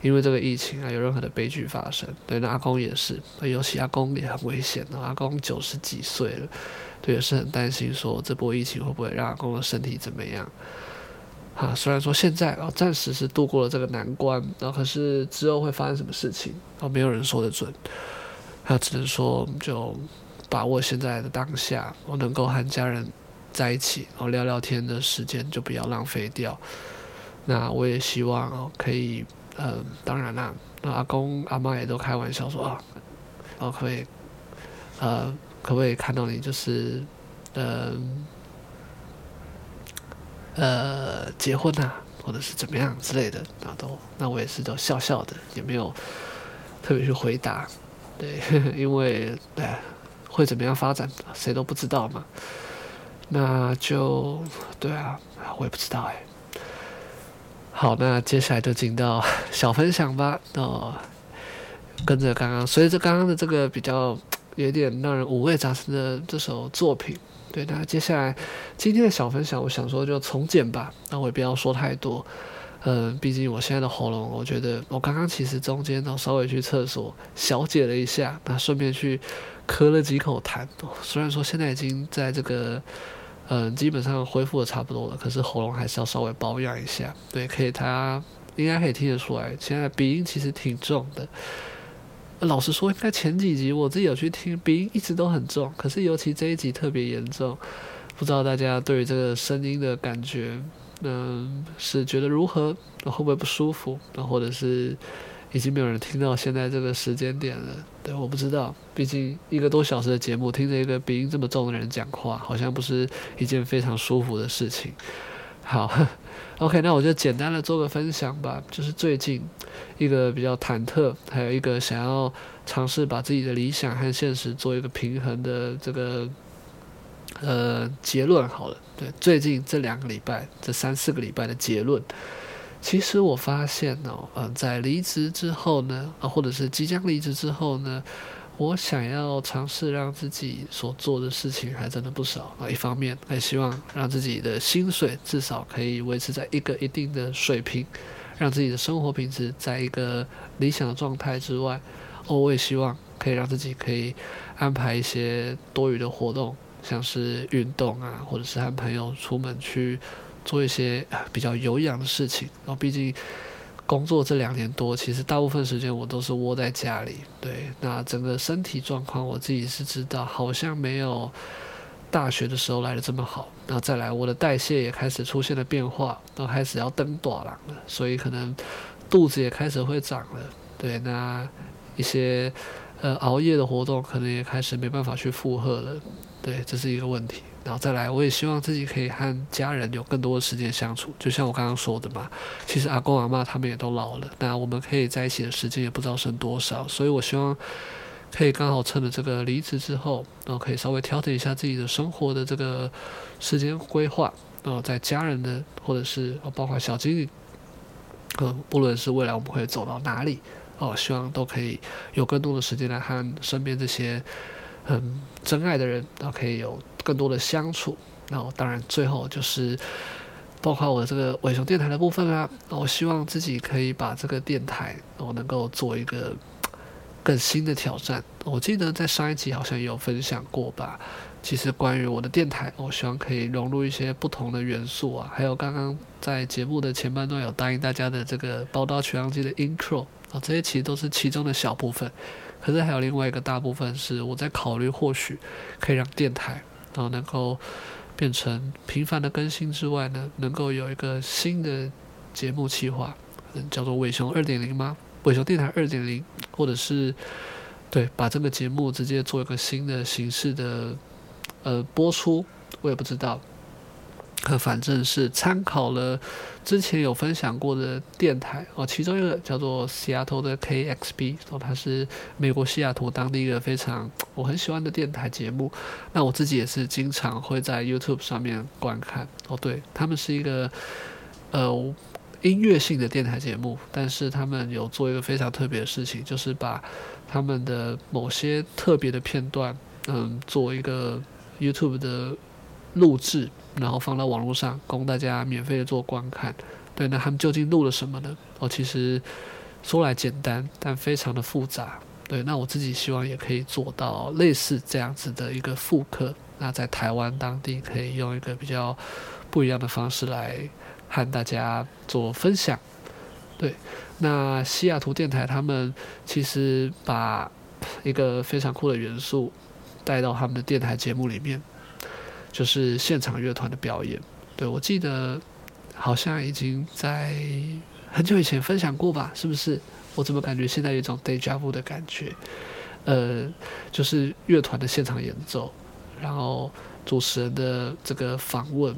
Speaker 1: 因为这个疫情啊有任何的悲剧发生，对，那阿公也是，尤其阿公也很危险的，阿公九十几岁了，对，也是很担心说这波疫情会不会让阿公的身体怎么样。啊，虽然说现在啊，暂时是度过了这个难关，然后可是之后会发生什么事情，啊，没有人说得准。他只能说，就把握现在的当下，我能够和家人在一起，然后聊聊天的时间就不要浪费掉。那我也希望哦，可以，嗯，当然啦，那阿公阿妈也都开玩笑说啊，哦，可以，呃，可不可以看到你就是，嗯。呃结婚啊，或者是怎么样之类的，那都那我也是都笑笑的，也没有特别去回答，对，因为哎会怎么样发展，谁都不知道嘛。那就对啊，我也不知道哎。好，那接下来就进到 小分享吧。哦，跟着刚刚，随着刚刚的这个比较有点让人五味杂陈的这首作品，对，那接下来今天的小分享，我想说就从简吧。那我也不要说太多，嗯，毕竟我现在的喉咙，我觉得我刚刚其实中间都稍微去厕所小解了一下，那顺便去咳了几口痰。虽然说现在已经在这个。嗯，基本上恢复的差不多了，可是喉咙还是要稍微保养一下。对，可以，他应该可以听得出来，现在鼻音其实挺重的。老实说，应该前几集我自己有去听，鼻音一直都很重，可是尤其这一集特别严重。不知道大家对于这个声音的感觉，嗯，是觉得如何？会不会不舒服？那或者是？已经没有人听到现在这个时间点了，对，我不知道，毕竟一个多小时的节目，听着一个鼻音这么重的人讲话，好像不是一件非常舒服的事情。好，OK，那我就简单的做个分享吧，就是最近一个比较忐忑，还有一个想要尝试把自己的理想和现实做一个平衡的这个呃结论。好了，对，最近这两个礼拜，这三四个礼拜的结论。其实我发现哦，嗯，在离职之后呢，啊，或者是即将离职之后呢，我想要尝试让自己所做的事情还真的不少啊。一方面还希望让自己的薪水至少可以维持在一个一定的水平，让自己的生活品质在一个理想的状态之外，哦，我也希望可以让自己可以安排一些多余的活动，像是运动啊，或者是和朋友出门去。做一些比较有氧的事情，然后毕竟工作这两年多，其实大部分时间我都是窝在家里。对，那整个身体状况我自己是知道，好像没有大学的时候来的这么好。然后再来，我的代谢也开始出现了变化，都开始要登大人了，所以可能肚子也开始会长了。对，那一些呃熬夜的活动可能也开始没办法去负荷了。对，这是一个问题。然后再来，我也希望自己可以和家人有更多的时间相处。就像我刚刚说的嘛，其实阿公阿妈他们也都老了，那我们可以在一起的时间也不知道剩多少。所以我希望可以刚好趁着这个离职之后，然后可以稍微调整一下自己的生活的这个时间规划。然后在家人的或者是包括小精灵，嗯，不论是未来我们会走到哪里，哦，希望都可以有更多的时间来和身边这些很真爱的人，然后可以有。更多的相处，然后当然最后就是包括我这个伟雄电台的部分啊，我希望自己可以把这个电台我能够做一个更新的挑战。我记得在上一集好像有分享过吧，其实关于我的电台，我希望可以融入一些不同的元素啊，还有刚刚在节目的前半段有答应大家的这个包刀取样机的 intro 啊，这些其实都是其中的小部分，可是还有另外一个大部分是我在考虑，或许可以让电台。然后能够变成频繁的更新之外呢，能够有一个新的节目企划，嗯，叫做伟雄二点零吗？伟雄电台二点零，或者是对，把这个节目直接做一个新的形式的呃播出，我也不知道。可反正是参考了之前有分享过的电台哦，其中一个叫做西雅图的 KXB，哦，它是美国西雅图当地一个非常我很喜欢的电台节目。那我自己也是经常会在 YouTube 上面观看哦。对，他们是一个呃音乐性的电台节目，但是他们有做一个非常特别的事情，就是把他们的某些特别的片段，嗯，做一个 YouTube 的录制。然后放到网络上供大家免费的做观看，对，那他们究竟录了什么呢？哦，其实说来简单，但非常的复杂，对，那我自己希望也可以做到类似这样子的一个复刻，那在台湾当地可以用一个比较不一样的方式来和大家做分享，对，那西雅图电台他们其实把一个非常酷的元素带到他们的电台节目里面。就是现场乐团的表演，对，我记得好像已经在很久以前分享过吧？是不是？我怎么感觉现在有一种 day job 的感觉？呃，就是乐团的现场演奏，然后主持人的这个访问，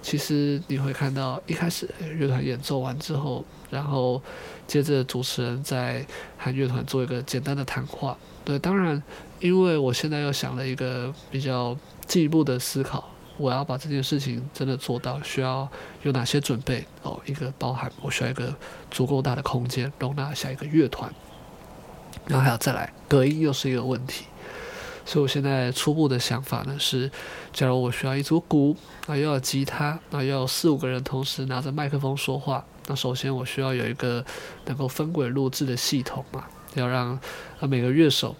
Speaker 1: 其实你会看到一开始乐团演奏完之后，然后接着主持人在和乐团做一个简单的谈话。对，当然，因为我现在又想了一个比较进一步的思考，我要把这件事情真的做到，需要有哪些准备？哦，一个包含我需要一个足够大的空间容纳下一个乐团，然后还要再来隔音又是一个问题。所以我现在初步的想法呢是，假如我需要一组鼓，啊，又要吉他，啊，又要四五个人同时拿着麦克风说话，那首先我需要有一个能够分轨录制的系统嘛，要让啊每个乐手，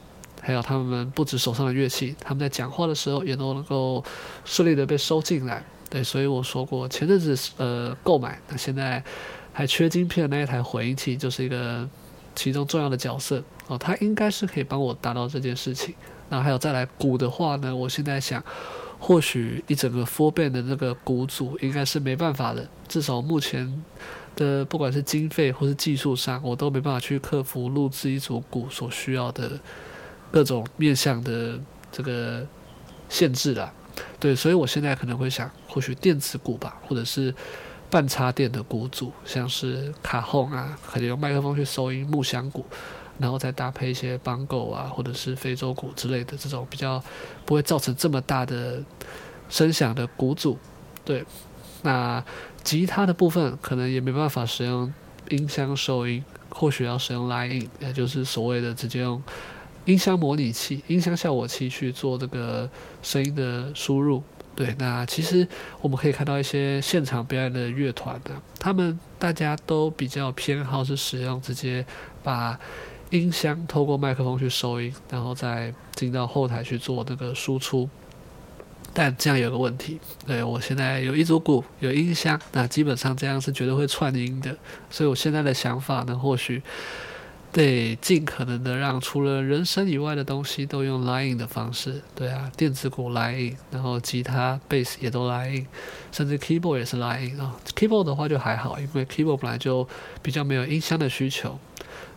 Speaker 1: 还有他们不止手上的乐器，他们在讲话的时候也都能够顺利的被收进来。对，所以我说过前阵子呃购买，那现在还缺晶片的那一台混音器就是一个其中重要的角色哦，它应该是可以帮我达到这件事情。那还有再来鼓的话呢？我现在想，或许一整个 Four Band 的那个鼓组应该是没办法的，至少目前的不管是经费或是技术上，我都没办法去克服录制一组鼓所需要的各种面向的这个限制啦。对，所以我现在可能会想，或许电子鼓吧，或者是半插电的鼓组，像是卡轰啊，可能用麦克风去收音木箱鼓。然后再搭配一些邦狗啊，或者是非洲鼓之类的这种比较不会造成这么大的声响的鼓组，对。那吉他的部分可能也没办法使用音箱收音，或许要使用 line-in，也就是所谓的直接用音箱模拟器、音箱效果器去做这个声音的输入。对，那其实我们可以看到一些现场表演的乐团呢，他们大家都比较偏好是使用直接把音箱透过麦克风去收音，然后再进到后台去做那个输出。但这样有个问题，对，我现在有一组鼓，有音箱，那基本上这样是绝对会串音的。所以我现在的想法呢，或许得尽可能的让除了人声以外的东西都用 line 的方式。对啊，电子鼓 line，然后吉他、贝斯也都 line，甚至 keyboard 也是 line-in 啊。keyboard 的话就还好，因为 keyboard 本来就比较没有音箱的需求。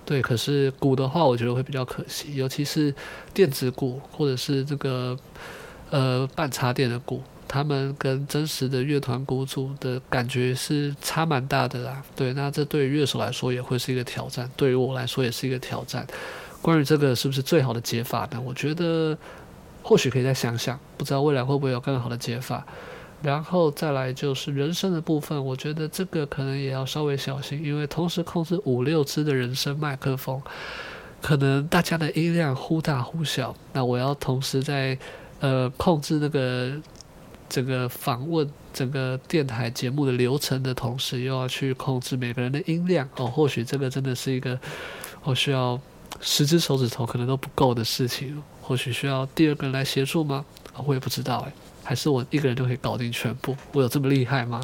Speaker 1: 对，可是鼓的话，我觉得会比较可惜，尤其是电子鼓或者是这个呃半插电的鼓，他们跟真实的乐团鼓组的感觉是差蛮大的啦。对，那这对于乐手来说也会是一个挑战，对于我来说也是一个挑战。关于这个是不是最好的解法呢？我觉得或许可以再想想，不知道未来会不会有更好的解法。然后再来就是人声的部分，我觉得这个可能也要稍微小心，因为同时控制五六支的人声麦克风，可能大家的音量忽大忽小。那我要同时在呃控制那个整个访问、整个电台节目的流程的同时，又要去控制每个人的音量哦。或许这个真的是一个我需要十只手指头可能都不够的事情，或许需要第二个人来协助吗？我也不知道哎。还是我一个人就可以搞定全部？我有这么厉害吗？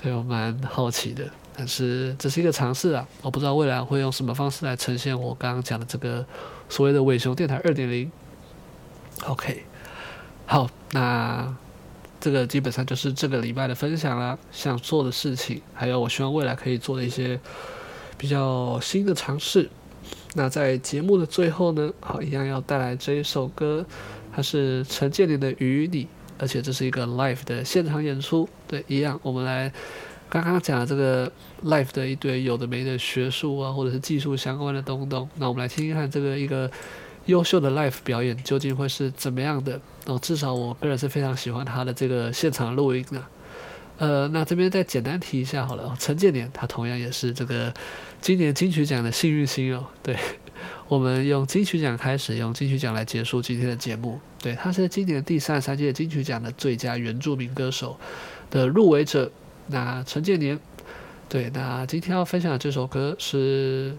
Speaker 1: 对，我蛮好奇的。但是这是一个尝试啊，我不知道未来会用什么方式来呈现我刚刚讲的这个所谓的伪熊电台二点零。OK，好，那这个基本上就是这个礼拜的分享啦，想做的事情，还有我希望未来可以做的一些比较新的尝试。那在节目的最后呢，好，一样要带来这一首歌，它是陈建年的《与你》。而且这是一个 live 的现场演出，对，一样。我们来刚刚讲的这个 live 的一堆有的没的学术啊，或者是技术相关的东东。那我们来听听看这个一个优秀的 live 表演究竟会是怎么样的。哦，至少我个人是非常喜欢他的这个现场录音的。呃，那这边再简单提一下好了，陈建年他同样也是这个今年金曲奖的幸运星哦，对。我们用金曲奖开始，用金曲奖来结束今天的节目。对，他是今年第三十三届金曲奖的最佳原住民歌手的入围者。那陈建年，对，那今天要分享的这首歌是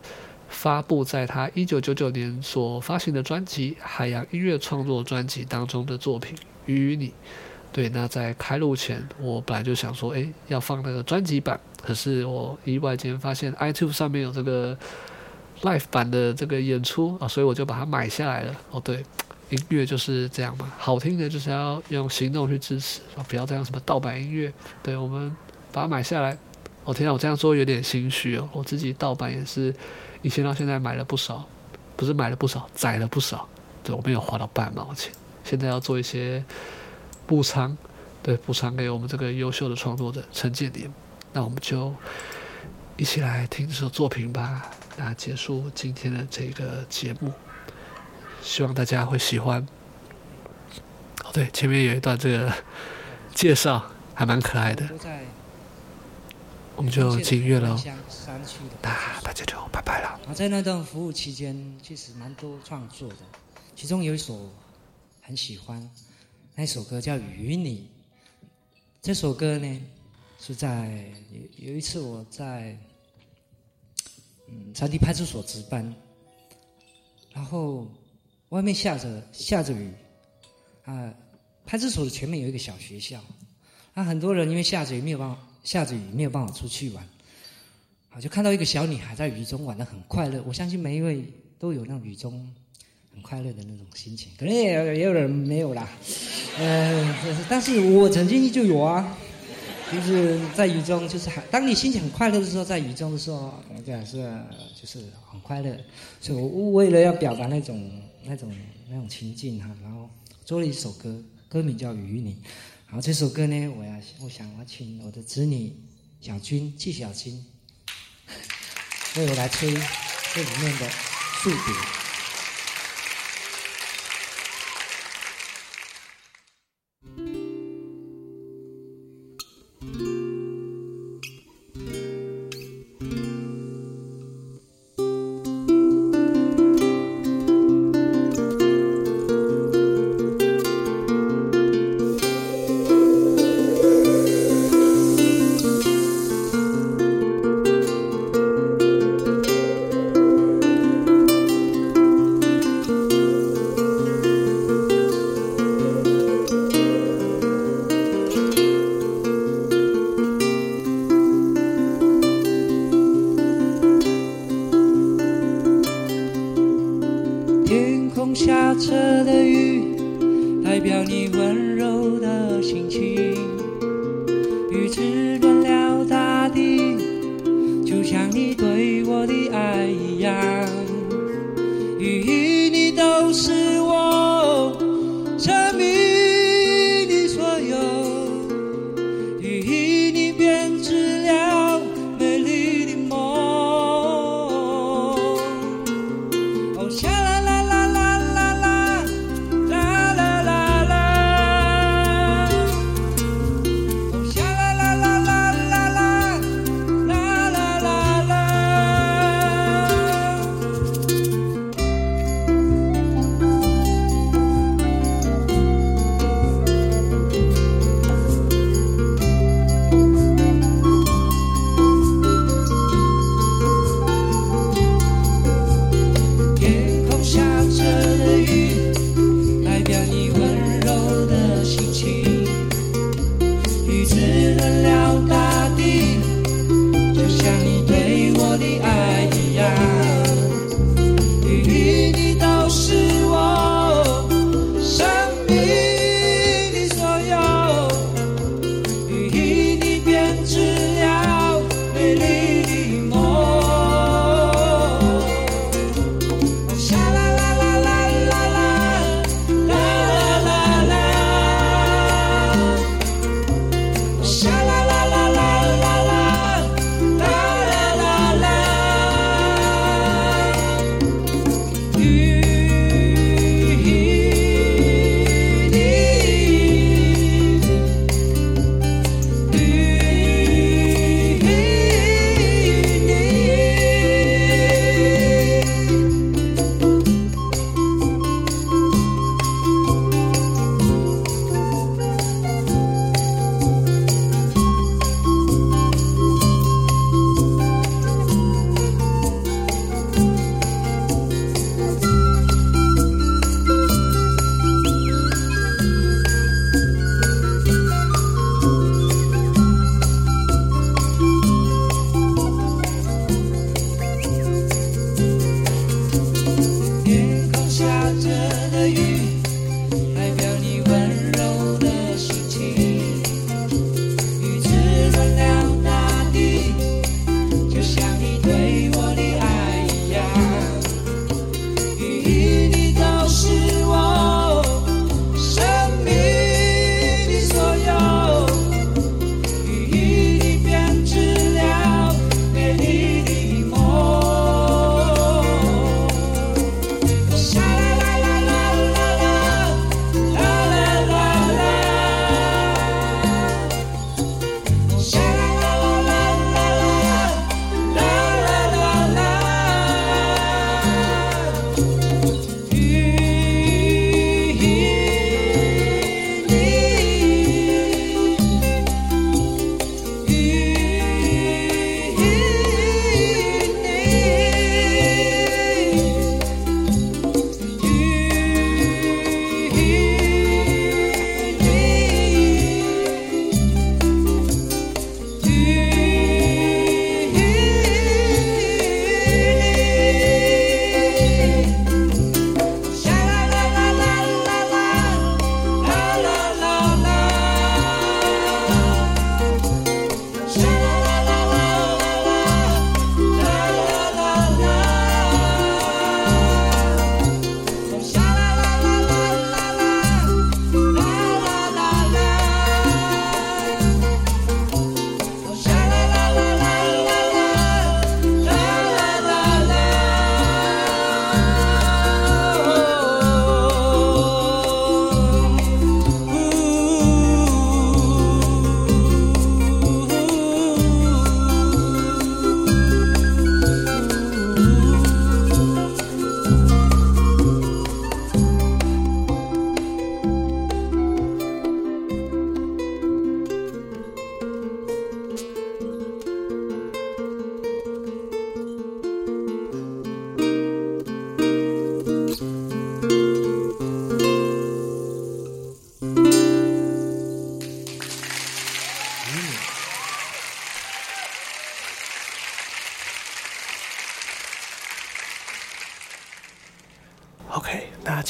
Speaker 1: 发布在他一九九九年所发行的专辑《海洋音乐创作专辑》当中的作品《与你》。对，那在开录前，我本来就想说，诶，要放那个专辑版，可是我意外间发现 iTunes 上面有这个。live 版的这个演出啊，所以我就把它买下来了。哦，对，音乐就是这样嘛，好听的就是要用行动去支持啊，不要这样什么盗版音乐。对，我们把它买下来。我天啊，我这样说有点心虚哦，我自己盗版也是以前到现在买了不少，不是买了不少，载了不少。对，我没有花到半毛钱，现在要做一些补偿。对，补偿给我们这个优秀的创作者陈建年。那我们就一起来听这首作品吧。那结束今天的这个节目，希望大家会喜欢。哦，对，前面有一段这个介绍，还蛮可爱的。我们就进乐了，那大家就拜拜了。
Speaker 13: 在那段服务期间，其实蛮多创作的，其中有一首很喜欢，那首歌叫《与你》。这首歌呢，是在有有一次我在嗯长堤派出所值班，然后外面下着下着雨，啊，派出所的前面有一个小学校，啊，很多人因为下着雨没有办法。下着雨没有办法出去玩，好，就看到一个小女孩在雨中玩得很快乐。我相信每一位都有那种雨中很快乐的那种心情，可能也有也有人没有啦。呃，但是我曾经就有啊，就是在雨中，就是当你心情很快乐的时候，在雨中的时候，这样是就是很快乐。所以我为了要表达那种那种那种情境哈，然后做了一首歌，歌名叫《与你》。好，这首歌呢，我要，我想我要请我的子女小军纪小君 为我来吹这里面的竖笛。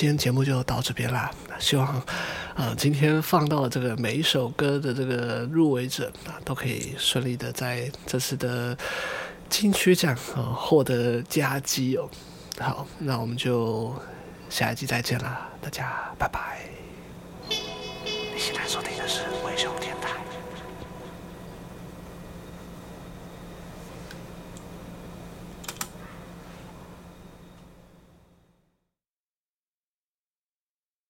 Speaker 1: 今天节目就到这边啦。希望，呃，今天放到了这个每一首歌的这个入围者啊，都可以顺利的在这次的金曲奖啊获得佳绩哦。好，那我们就下一集再见啦，大家